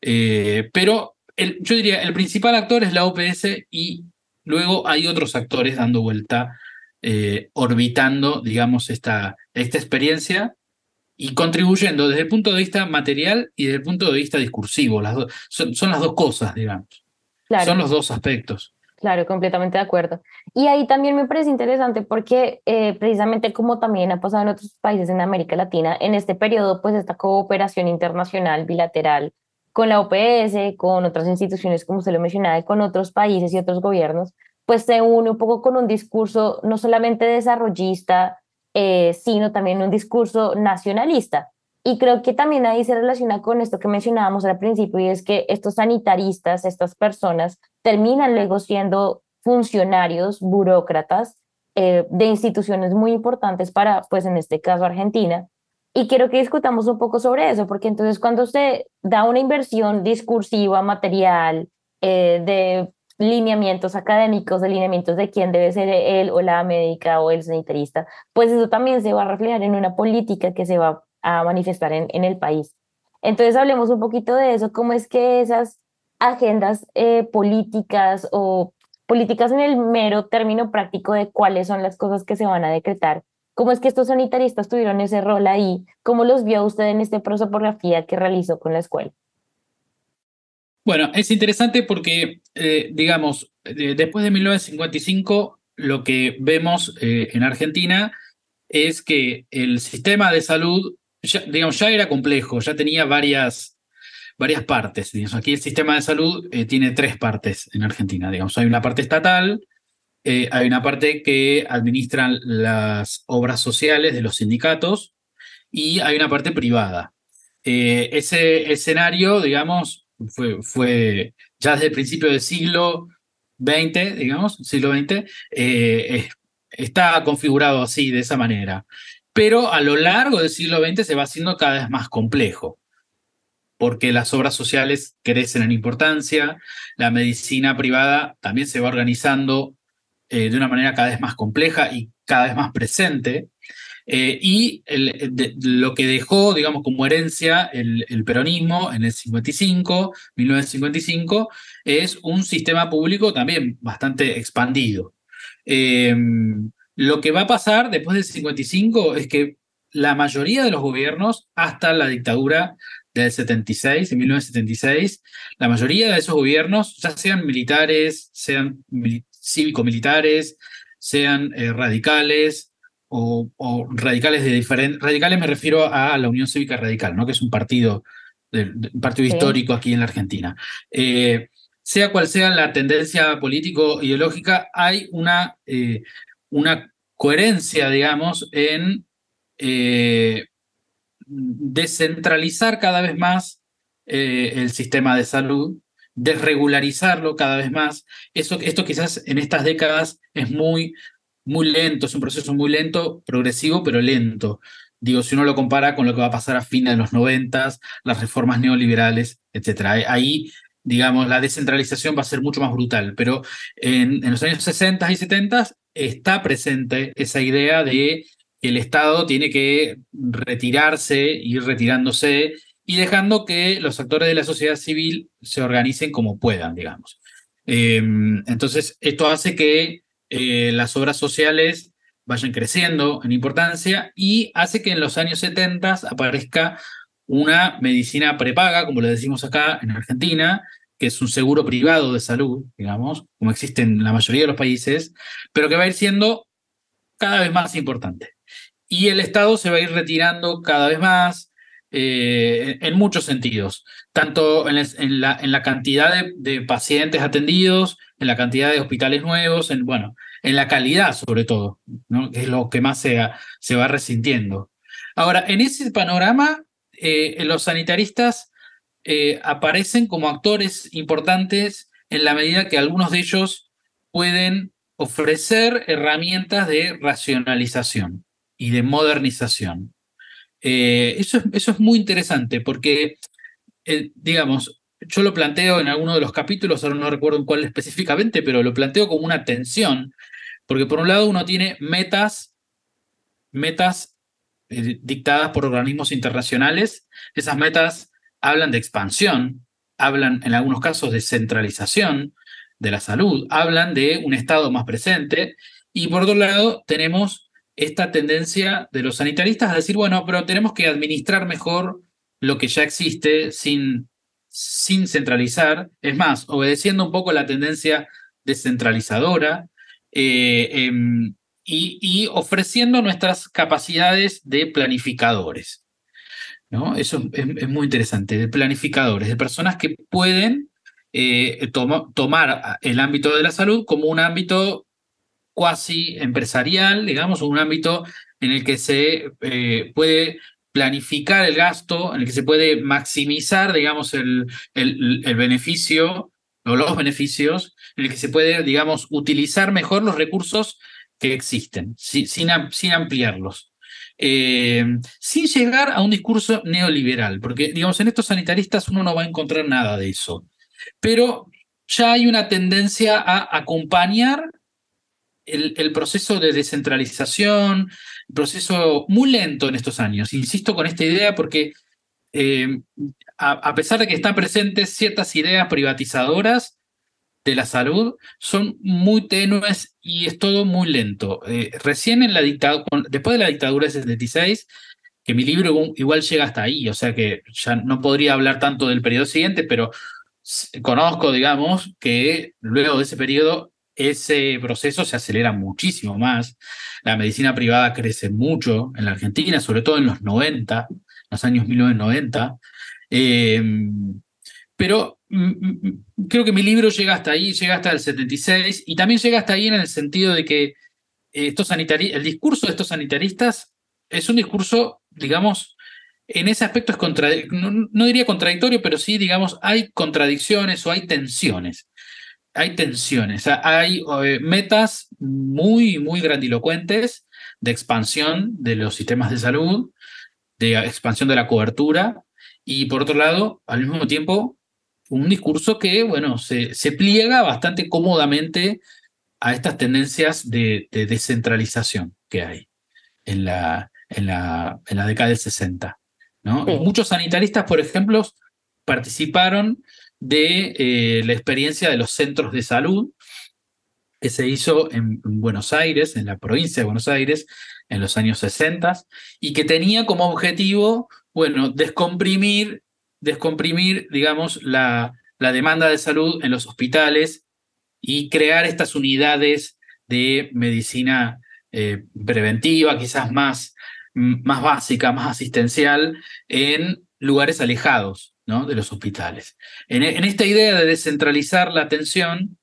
pero yo diría, el principal actor es la OPS y luego hay otros actores dando vuelta eh, orbitando, digamos, esta, esta experiencia y contribuyendo desde el punto de vista material y desde el punto de vista discursivo. Las son, las dos cosas, digamos. Son los dos aspectos. Claro, completamente de acuerdo. Y ahí también me parece interesante porque eh, precisamente como también ha pasado en otros países en América Latina, en este periodo, pues esta cooperación internacional bilateral con la OPS, con otras instituciones, como usted lo mencionaba, con otros países y otros gobiernos, pues se une un poco con un discurso no solamente desarrollista, eh, sino también un discurso nacionalista. Y creo que también ahí se relaciona con esto que mencionábamos al principio, y es que estos sanitaristas, estas personas, terminan luego siendo funcionarios, burócratas eh, de instituciones muy importantes para, pues en este caso, Argentina. Y quiero que discutamos un poco sobre eso, porque entonces cuando se da una inversión discursiva, material, eh, de lineamientos académicos, de lineamientos de quién debe ser él o la médica o el sanitarista, pues eso también se va a reflejar en una política que se va a manifestar en, en el país. Entonces hablemos un poquito de eso, cómo es que esas agendas eh, políticas o políticas en el mero término práctico de cuáles son las cosas que se van a decretar, cómo es que estos sanitaristas tuvieron ese rol ahí, cómo los vio usted en esta prosopografía que realizó con la escuela. Bueno, es interesante porque, eh, digamos, después de 1955, lo que vemos eh, en Argentina es que el sistema de salud, ya, digamos, ya era complejo, ya tenía varias, varias partes. Aquí el sistema de salud eh, tiene tres partes en Argentina. Digamos, hay una parte estatal, hay una parte que administran las obras sociales de los sindicatos y hay una parte privada. ese escenario, digamos, fue, ya desde el principio del siglo XX, digamos, siglo XX, eh, está configurado así, de esa manera. Pero a lo largo del siglo XX se va haciendo cada vez más complejo, porque las obras sociales crecen en importancia, la medicina privada también se va organizando eh, de una manera cada vez más compleja y cada vez más presente. Eh, y lo que dejó, digamos, como herencia el, peronismo en el 55, 1955, es un sistema público también bastante expandido. Em, lo que va a pasar después del 55 es que la mayoría de los gobiernos, hasta la dictadura del 76, en 1976, la mayoría de esos gobiernos, ya sean militares, sean cívico-militares, sean eh, radicales o, radicales de diferentes... Radicales me refiero a la Unión Cívica Radical, ¿no? que es un partido, un partido histórico aquí en la Argentina. Eh, sea cual sea la tendencia político-ideológica, hay una, eh, una coherencia, digamos, en descentralizar cada vez más el sistema de salud desregularizarlo cada vez más. Eso, esto quizás en estas décadas es muy, muy lento, es un proceso muy lento, progresivo, pero lento. Digo, si uno lo compara con lo que va a pasar a fines de los noventas, las reformas neoliberales, etc. Ahí, digamos, la descentralización va a ser mucho más brutal, pero en, los años 60 y 70 está presente esa idea de que el Estado tiene que retirarse, ir retirándose y dejando que los actores de la sociedad civil se organicen como puedan, digamos. Em, entonces, esto hace que eh, las obras sociales vayan creciendo en importancia y hace que en los años 70 aparezca una medicina prepaga, como le decimos acá en Argentina, que es un seguro privado de salud, digamos, como existe en la mayoría de los países, pero que va a ir siendo cada vez más importante. Y el Estado se va a ir retirando cada vez más, eh, en muchos sentidos, tanto en, la, en la, cantidad de, pacientes atendidos, en la cantidad de hospitales nuevos, en, bueno, en la calidad sobre todo, que es lo que más se, va resintiendo. Ahora, en ese panorama, eh, los sanitaristas eh, aparecen como actores importantes en la medida que algunos de ellos pueden ofrecer herramientas de racionalización y de modernización. Eh, eso, eso, es muy interesante porque, digamos, yo lo planteo en alguno de los capítulos, ahora no recuerdo en cuál específicamente, pero lo planteo como una tensión, porque por un lado uno tiene metas, metas eh, dictadas por organismos internacionales, esas metas hablan de expansión, hablan en algunos casos de centralización de la salud, hablan de un Estado más presente, y por otro lado tenemos esta tendencia de los sanitaristas a decir, bueno, pero tenemos que administrar mejor lo que ya existe sin, sin centralizar, es más, obedeciendo un poco la tendencia descentralizadora eh, em, y, ofreciendo nuestras capacidades de planificadores. ¿no? Eso es, muy interesante, de planificadores, de personas que pueden eh, tomar el ámbito de la salud como un ámbito cuasi empresarial, digamos, un ámbito en el que se eh, puede planificar el gasto, en el que se puede maximizar, digamos, el, el, beneficio o los beneficios, en el que se puede, digamos, utilizar mejor los recursos que existen, sin, sin ampliarlos. Eh, sin llegar a un discurso neoliberal, porque, digamos, en estos sanitaristas uno no va a encontrar nada de eso. Pero ya hay una tendencia a acompañar el, proceso de descentralización, proceso muy lento en estos años. Insisto con esta idea porque eh, a, pesar de que están presentes ciertas ideas privatizadoras de la salud, son muy tenues y es todo muy lento. Eh, recién en la dictadura, después de la dictadura de 76, que mi libro igual llega hasta ahí, o sea que ya no podría hablar tanto del periodo siguiente, pero conozco, digamos, que luego de ese periodo ese proceso se acelera muchísimo más. La medicina privada crece mucho en la Argentina, sobre todo en los 90, los años 1990. Em, pero mm, mm, creo que mi libro llega hasta ahí, llega hasta el 76, y también llega hasta ahí en el sentido de que estos el discurso de estos sanitaristas es un discurso, digamos, en ese aspecto es no diría contradictorio, pero sí, digamos, hay contradicciones o hay tensiones. Hay tensiones, hay eh, metas muy, muy grandilocuentes de expansión de los sistemas de salud, de expansión de la cobertura, y por otro lado, al mismo tiempo, un discurso que, bueno, se, se pliega bastante cómodamente a estas tendencias de, descentralización que hay en la, en la, en la década del 60. ¿no? Muchos sanitaristas, por ejemplo, participaron de eh, la experiencia de los centros de salud que se hizo en, Buenos Aires, en la provincia de Buenos Aires, en los años 60, y que tenía como objetivo, bueno, descomprimir descomprimir, digamos, la, la demanda de salud en los hospitales y crear estas unidades de medicina eh, preventiva, quizás más, más básica, más asistencial, en lugares alejados ¿no? de los hospitales. En, esta idea de descentralizar la atención,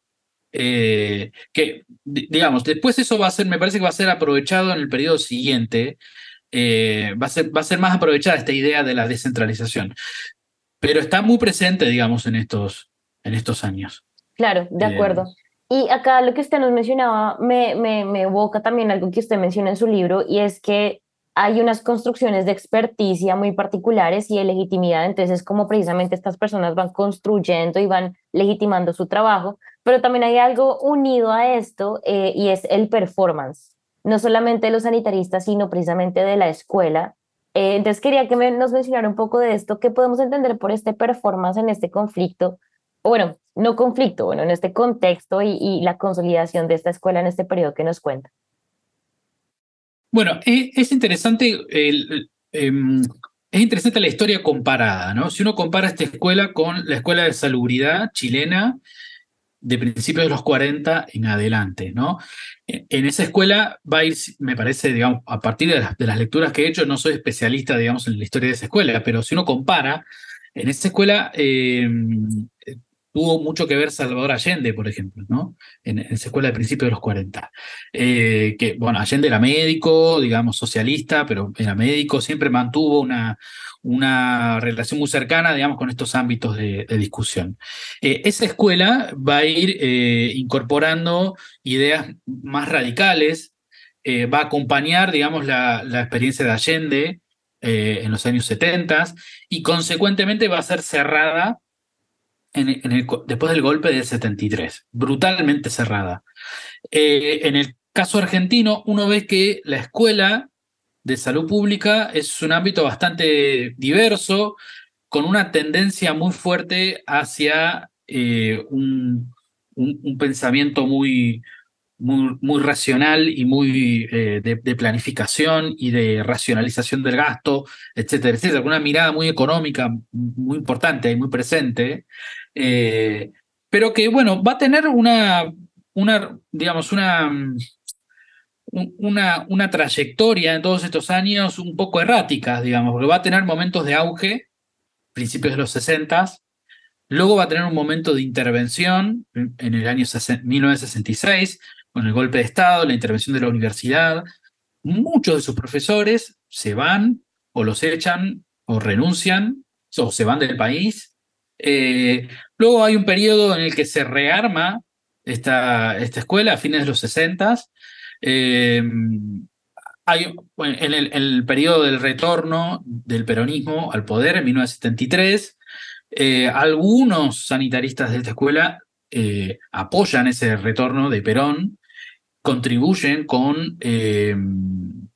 eh, que, digamos, después eso va a ser, me parece que va a ser aprovechado en el periodo siguiente, eh, va, a ser, va a ser más aprovechada esta idea de la descentralización. Pero está muy presente, digamos, en estos, en estos años. Claro, de acuerdo. Y acá lo que usted nos mencionaba me, me, me evoca también algo que usted menciona en su libro y es que hay unas construcciones de experticia muy particulares y de legitimidad, entonces como precisamente estas personas van construyendo y van legitimando su trabajo, pero también hay algo unido a esto eh, y es el performance, no solamente de los sanitaristas, sino precisamente de la escuela. Eh, entonces quería que nos mencionara un poco de esto, qué podemos entender por este performance en este conflicto bueno, no conflicto, bueno, en este contexto y, la consolidación de esta escuela en este periodo que nos cuenta. Bueno, e, es, interesante em, es interesante la historia comparada, ¿no? Si uno compara esta escuela con la escuela de salubridad chilena de principios de los 40 en adelante, ¿no? E, en esa escuela va a ir, me parece, digamos, a partir de las, lecturas que he hecho, no soy especialista, digamos, en la historia de esa escuela, pero si uno compara, en esa escuela eh, tuvo mucho que ver Salvador Allende, por ejemplo, ¿no? En, esa escuela de principios de los 40. Eh, que, bueno, Allende era médico, digamos, socialista, pero era médico, siempre mantuvo una, una relación muy cercana, digamos, con estos ámbitos de, discusión. Eh, esa escuela va a ir eh, incorporando ideas más radicales, va a acompañar, digamos, la, la experiencia de Allende en los años 70 y consecuentemente va a ser cerrada después del golpe del 73, brutalmente cerrada. Eh, en el caso argentino, uno ve que la escuela de salud pública es un ámbito bastante diverso, con una tendencia muy fuerte hacia eh, un, pensamiento muy, muy, racional y muy eh, de, planificación y de racionalización del gasto, etcétera, etcétera. Una mirada muy económica, muy importante y muy presente. Eh, pero que, bueno, va a tener una, una digamos, una, una, una trayectoria en todos estos años un poco errática, digamos, porque va a tener momentos de auge, principios de los 60, luego va a tener un momento de intervención en el año 1966, con el golpe de Estado, la intervención de la universidad. Muchos de sus profesores se van o los echan o renuncian o se van del país eh, luego hay un periodo en el que se rearma esta, esta escuela a fines de los 60. Eh, hay, en, el, periodo del retorno del peronismo al poder en 1973, eh, algunos sanitaristas de esta escuela apoyan ese retorno de Perón, contribuyen con,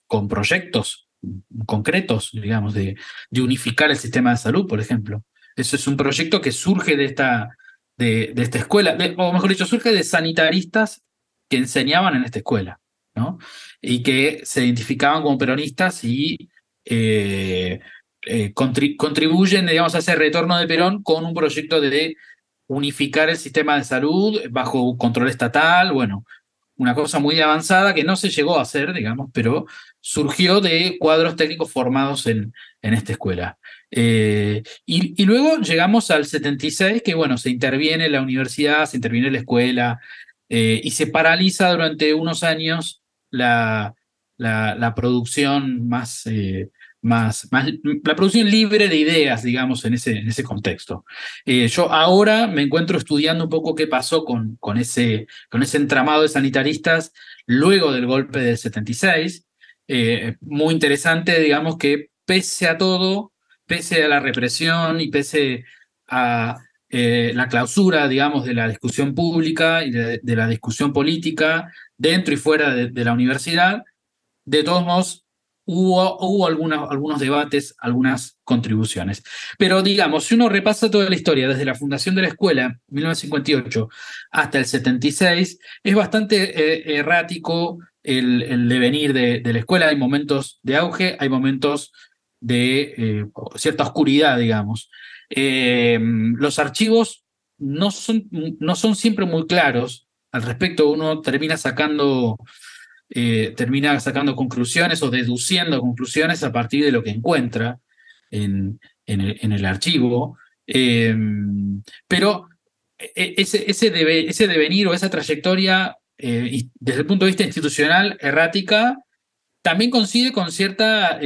con proyectos concretos, digamos, de, de unificar el sistema de salud, por ejemplo. Eso es un proyecto que surge de esta, de, esta escuela, o mejor dicho, surge de sanitaristas que enseñaban en esta escuela, ¿no? Y que se identificaban como peronistas y eh, eh, contribuyen, digamos, a ese retorno de Perón con un proyecto de unificar el sistema de salud bajo control estatal, bueno, una cosa muy avanzada que no se llegó a hacer, digamos, pero surgió de cuadros técnicos formados en, en esta escuela. Eh, y, luego llegamos al 76, que bueno, se interviene la universidad, se interviene la escuela eh, y se paraliza durante unos años la, la, producción más, eh, más, más, la producción libre de ideas, digamos, en ese, en ese contexto. yo ahora me encuentro estudiando un poco qué pasó con, con, ese, con ese entramado de sanitaristas luego del golpe del 76. muy interesante, digamos, que pese a todo, pese a la represión y pese a eh, la clausura, digamos, de la discusión pública y de, la discusión política dentro y fuera de, la universidad, de todos modos hubo, algunos debates, algunas contribuciones. Pero digamos, si uno repasa toda la historia desde la fundación de la escuela, 1958, hasta el 76, es bastante eh, errático el, devenir de, de, la escuela. Hay momentos de auge, hay momentos de eh, cierta oscuridad, digamos. Eh, los archivos no son, no son siempre muy claros al respecto. Uno termina sacando, eh, termina sacando conclusiones o deduciendo conclusiones a partir de lo que encuentra en, en, el, archivo. pero e, ese, ese, debe, ese devenir o esa trayectoria desde el punto de vista institucional errática también coincide con cierta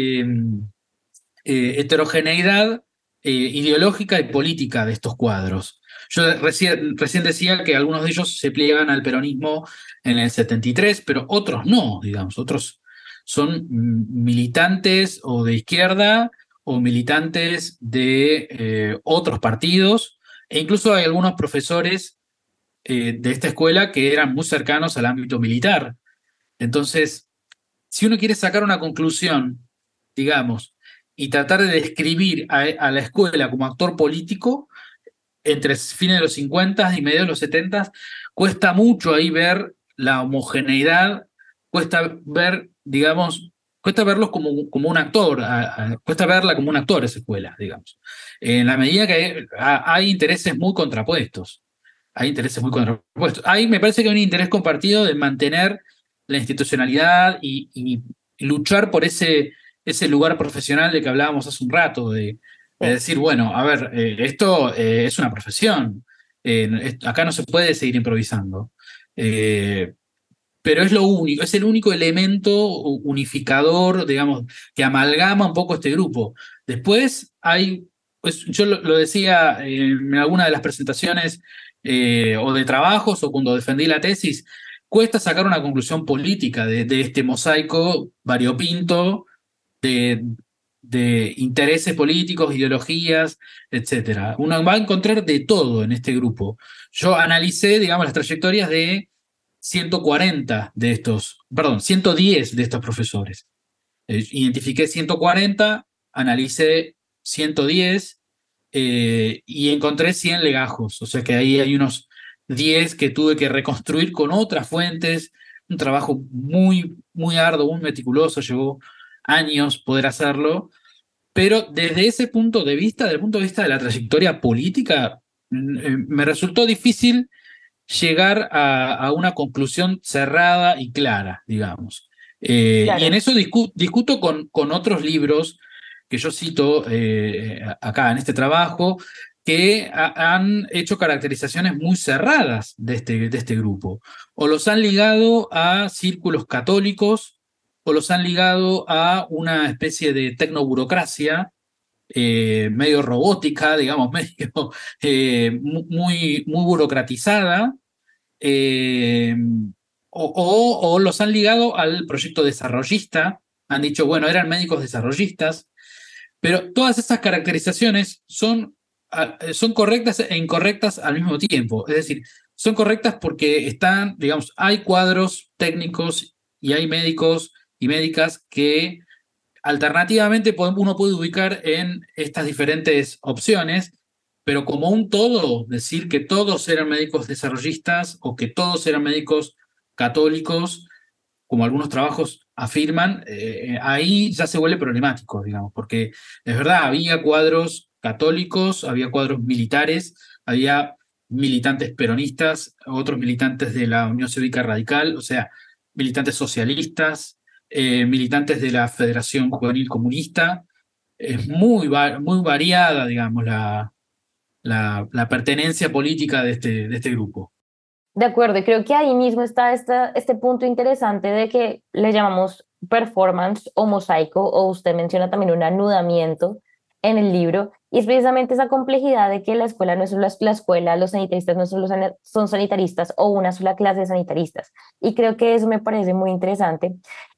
eh, heterogeneidad eh, ideológica y política de estos cuadros. Yo recién, decía que algunos de ellos se pliegan al peronismo en el 73, pero otros no, digamos, otros son militantes o de izquierda o militantes de eh, otros partidos, e incluso hay algunos profesores de esta escuela que eran muy cercanos al ámbito militar. Entonces, si uno quiere sacar una conclusión, digamos, y tratar de describir a, la escuela como actor político, entre fines de los 50 y medio de los 70, cuesta mucho ahí ver la homogeneidad, cuesta ver, digamos, cuesta verlos como, como un actor, cuesta verla como un actor esa escuela, digamos. En la medida que hay, intereses muy contrapuestos, hay intereses muy contrapuestos. Ahí me parece que hay un interés compartido de mantener la institucionalidad y, luchar por ese, ese lugar profesional de que hablábamos hace un rato, de, decir, bueno, a ver, eh, esto eh, es una profesión, acá no se puede seguir improvisando. Eh, pero es lo único, es el único elemento unificador, digamos, que amalgama un poco este grupo. Después hay, pues yo lo, decía en alguna de las presentaciones o de trabajos o cuando defendí la tesis, cuesta sacar una conclusión política de, este mosaico variopinto de, intereses políticos, ideologías, etc. Uno va a encontrar de todo en este grupo. Yo analicé, digamos, las trayectorias de 140 de estos, perdón, 110 de estos profesores. Eh, identifiqué 140, analicé 110 eh, y encontré 100 legajos. O sea que ahí hay unos 10 que tuve que reconstruir con otras fuentes, un trabajo muy, muy arduo, muy meticuloso, llevó años poder hacerlo, pero desde ese punto de vista, desde el punto de vista de la trayectoria política, mm, eh, me resultó difícil llegar a, una conclusión cerrada y clara, digamos. Eh, y en eso discuto con, con otros libros que yo cito eh, acá en este trabajo, que han hecho caracterizaciones muy cerradas de este, de este grupo. O los han ligado a círculos católicos, o los han ligado a una especie de tecnoburocracia eh, medio robótica, digamos, eh, muy, muy burocratizada, eh, o, o, los han ligado al proyecto desarrollista, han dicho, bueno, eran médicos desarrollistas, pero todas esas caracterizaciones son eh, son correctas e incorrectas al mismo tiempo. Es decir, son correctas porque están, digamos, hay cuadros técnicos y hay médicos y médicas que alternativamente uno puede ubicar en estas diferentes opciones, pero como un todo, decir que todos eran médicos desarrollistas o que todos eran médicos católicos, como algunos trabajos afirman, eh, ahí ya se vuelve problemático, digamos, porque es verdad, había cuadros católicos, había cuadros militares, había militantes peronistas, otros militantes de la Unión Cívica Radical, o sea, militantes socialistas, eh, militantes de la Federación Juvenil Comunista. Es muy, muy variada, digamos, la, la, pertenencia política de este, de este grupo. De acuerdo, y creo que ahí mismo está esta, este punto interesante de que le llamamos performance o mosaico, o usted menciona también un anudamiento en el libro, y es precisamente esa complejidad de que la escuela no es solo la escuela, los sanitaristas no solo son sanitaristas o una sola clase de sanitaristas. Y creo que eso me parece muy interesante.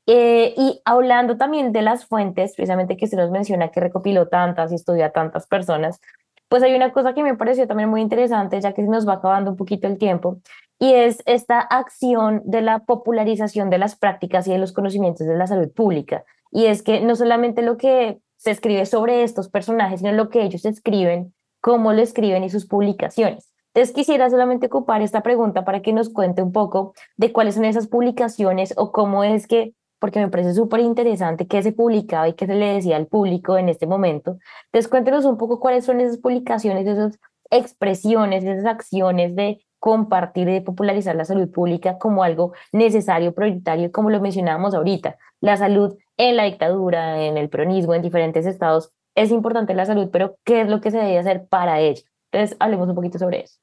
Eh, y hablando también de las fuentes, precisamente que usted nos menciona que recopiló tantas y estudia a tantas personas, pues hay una cosa que me pareció también muy interesante, ya que se nos va acabando un poquito el tiempo, y es esta acción de la popularización de las prácticas y de los conocimientos de la salud pública. Y es que no solamente lo que se escribe sobre estos personajes, sino lo que ellos escriben, cómo lo escriben y sus publicaciones. Entonces quisiera solamente ocupar esta pregunta para que nos cuente un poco de cuáles son esas publicaciones o cómo es que porque me parece súper interesante qué se publicaba y qué se le decía al público en este momento. Entonces, cuéntenos un poco cuáles son esas publicaciones, esas expresiones, esas acciones de compartir y de popularizar la salud pública como algo necesario, prioritario, como lo mencionábamos ahorita. La salud en la dictadura, en el peronismo, en diferentes estados, es importante la salud, pero ¿qué es lo que se debe hacer para ello? Entonces, hablemos un poquito sobre eso.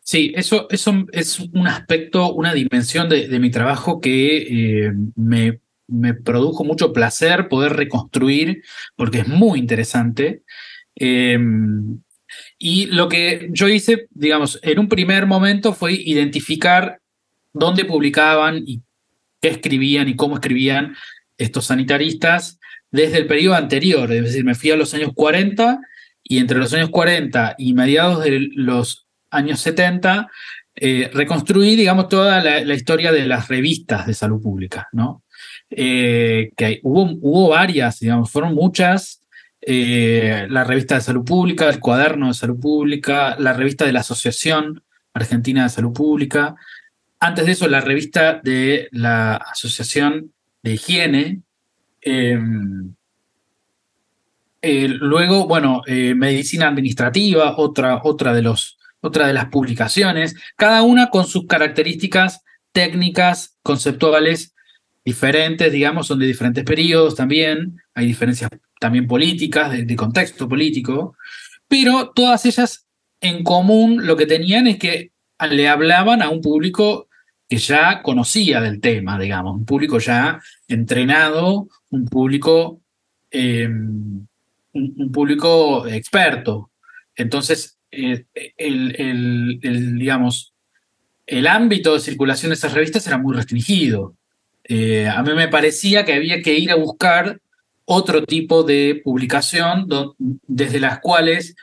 Sí, eso, eso es un aspecto, una dimensión de, mi trabajo que eh, me, me, produjo mucho placer poder reconstruir, porque es muy interesante. Em, y lo que yo hice, digamos, en un primer momento fue identificar dónde publicaban y qué escribían y cómo escribían estos sanitaristas desde el periodo anterior, es decir, me fui a los años 40 y entre los años 40 y mediados de los años 70 eh, reconstruí, digamos, toda la, historia de las revistas de salud pública, ¿no? Eh, que hubo, hubo varias, digamos, fueron muchas, eh, la revista de salud pública, el cuaderno de salud pública, la revista de la Asociación Argentina de Salud Pública. Antes de eso, la revista de la Asociación de Higiene. Em, eh, luego, bueno, eh, medicina administrativa, otra, otra, de los, otra de las publicaciones, cada una con sus características técnicas, conceptuales diferentes, digamos, son de diferentes periodos también, hay diferencias también políticas, de, contexto político, pero todas ellas en común lo que tenían es que le hablaban a un público que ya conocía del tema, digamos, un público ya entrenado, un público, em, un, público experto. Entonces, eh, el, el, digamos, el ámbito de circulación de esas revistas era muy restringido. Eh, a mí me parecía que había que ir a buscar otro tipo de publicación desde las cuales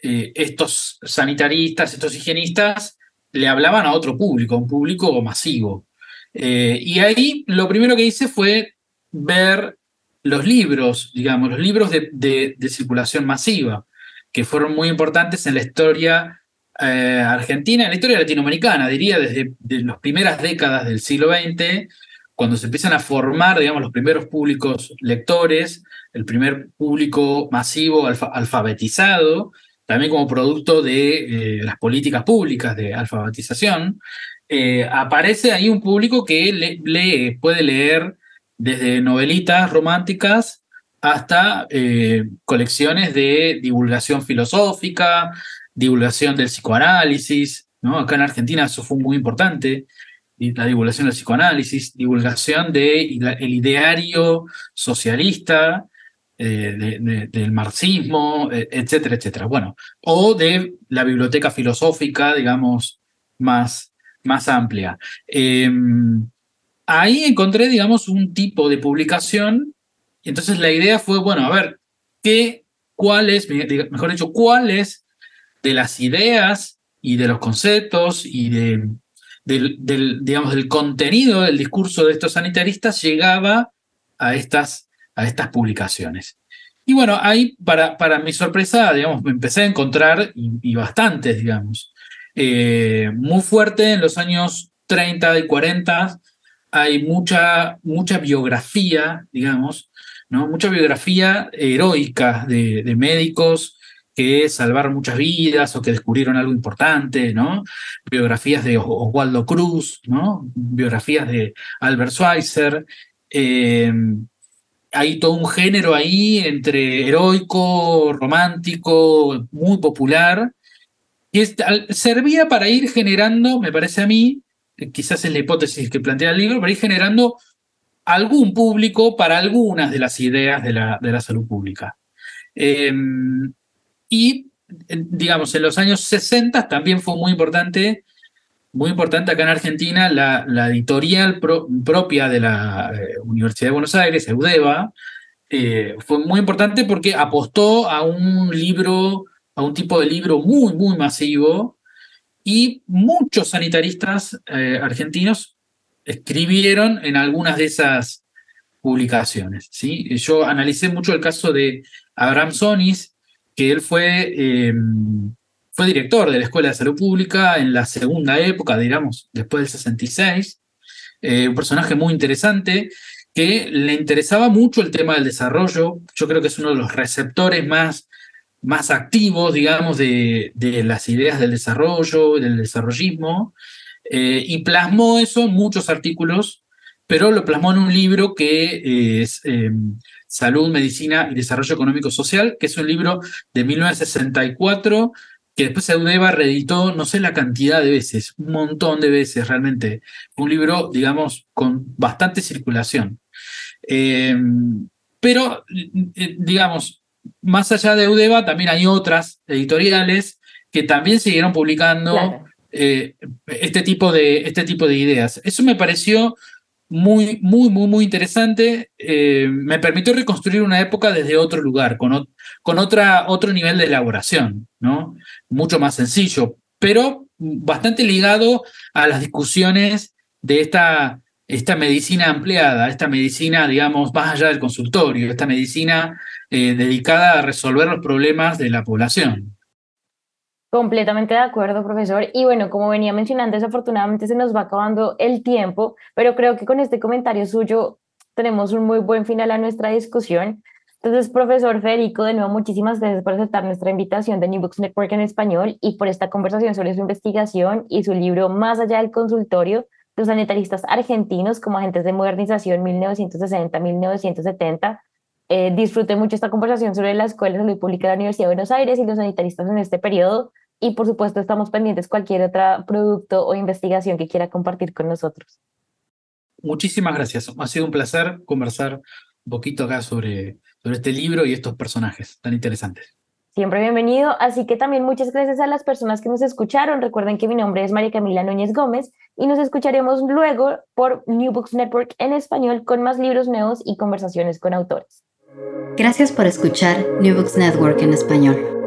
eh, estos sanitaristas, estos higienistas, le hablaban a otro público, un público masivo. Eh, y ahí lo primero que hice fue ver los libros, digamos, los libros de, circulación masiva, que fueron muy importantes en la historia argentina, en la historia latinoamericana, diría desde las primeras décadas del siglo XX cuando se empiezan a formar, digamos, los primeros públicos lectores, el primer público masivo alfabetizado, también como producto de eh, las políticas públicas de alfabetización, eh, aparece ahí un público que lee, puede leer desde novelitas románticas hasta eh, colecciones de divulgación filosófica, divulgación del psicoanálisis. ¿no? Acá en Argentina eso fue muy importante la divulgación del psicoanálisis, divulgación del de ideario socialista, eh, del marxismo, e, etcétera, etcétera. Bueno, o de la biblioteca filosófica, digamos, más, más amplia. Em, ahí encontré, digamos, un tipo de publicación, y entonces la idea fue, bueno, a ver, ¿qué, cuáles, mejor dicho, cuáles de las ideas y de los conceptos y de del, digamos, del contenido del discurso de estos sanitaristas llegaba a estas, a estas publicaciones. Y bueno, ahí, para, para mi sorpresa, digamos, me empecé a encontrar, y, bastantes, digamos, eh, muy fuerte en los años 30 y 40, hay mucha, mucha biografía, digamos, ¿no? mucha biografía heroica de, de médicos que salvaron muchas vidas o que descubrieron algo importante, ¿no? Biografías de Oswaldo Cruz, ¿no? Biografías de Albert Schweitzer. Em, hay todo un género ahí entre heroico, romántico, muy popular, que servía para ir generando, me parece a mí, eh, quizás es la hipótesis que plantea el libro, para ir generando algún público para algunas de las ideas de la, de la salud pública. Em, y, digamos, en los años 60 también fue muy importante, muy importante acá en Argentina la, la editorial propia de la eh, Universidad de Buenos Aires, EUDEVA, eh, fue muy importante porque apostó a un libro, a un tipo de libro muy, muy masivo, y muchos sanitaristas eh, argentinos escribieron en algunas de esas publicaciones. ¿sí? Yo analicé mucho el caso de Abraham Sonis, que él fue, em, fue director de la Escuela de Salud Pública en la segunda época, digamos, después del 66. eh, un personaje muy interesante que le interesaba mucho el tema del desarrollo. Yo creo que es uno de los receptores más, más activos, digamos, de, de las ideas del desarrollo, del desarrollismo, eh, y plasmó eso en muchos artículos, pero lo plasmó en un libro que es Salud, Medicina y Desarrollo Económico Social, que es un libro de 1964 que después Eudeva reeditó no sé la cantidad de veces, un montón de veces realmente. Un libro, digamos, con bastante circulación. Eh, pero, eh, digamos, más allá de Eudeva, también hay otras editoriales que también siguieron publicando eh, este, tipo de, este tipo de ideas. Eso me pareció muy, muy, muy, muy interesante. me permitió reconstruir una época desde otro lugar, con, con otra, otro nivel de elaboración, ¿no? Mucho más sencillo, pero bastante ligado a las discusiones de esta, esta medicina ampliada, esta medicina, digamos, más allá del consultorio, esta medicina eh, dedicada a resolver los problemas de la población. Completamente de acuerdo, profesor. Y bueno, como venía mencionando, desafortunadamente se nos va acabando el tiempo, pero creo que con este comentario suyo tenemos un muy buen final a nuestra discusión. Entonces, profesor Federico, de nuevo, muchísimas gracias por aceptar nuestra invitación de New Books Network en español y por esta conversación sobre su investigación y su libro Más allá del consultorio, los sanitaristas argentinos como agentes de modernización 1960-1970. Eh, disfruté mucho esta conversación sobre la Escuela de Salud Pública de la Universidad de Buenos Aires y los sanitaristas en este periodo. Y por supuesto, estamos pendientes cualquier otro producto o investigación que quiera compartir con nosotros. Muchísimas gracias. Ha sido un placer conversar un poquito acá sobre sobre este libro y estos personajes tan interesantes. Siempre bienvenido, así que también muchas gracias a las personas que nos escucharon. Recuerden que mi nombre es María Camila Núñez Gómez y nos escucharemos luego por New Books Network en español con más libros nuevos y conversaciones con autores. Gracias por escuchar New Books Network en español.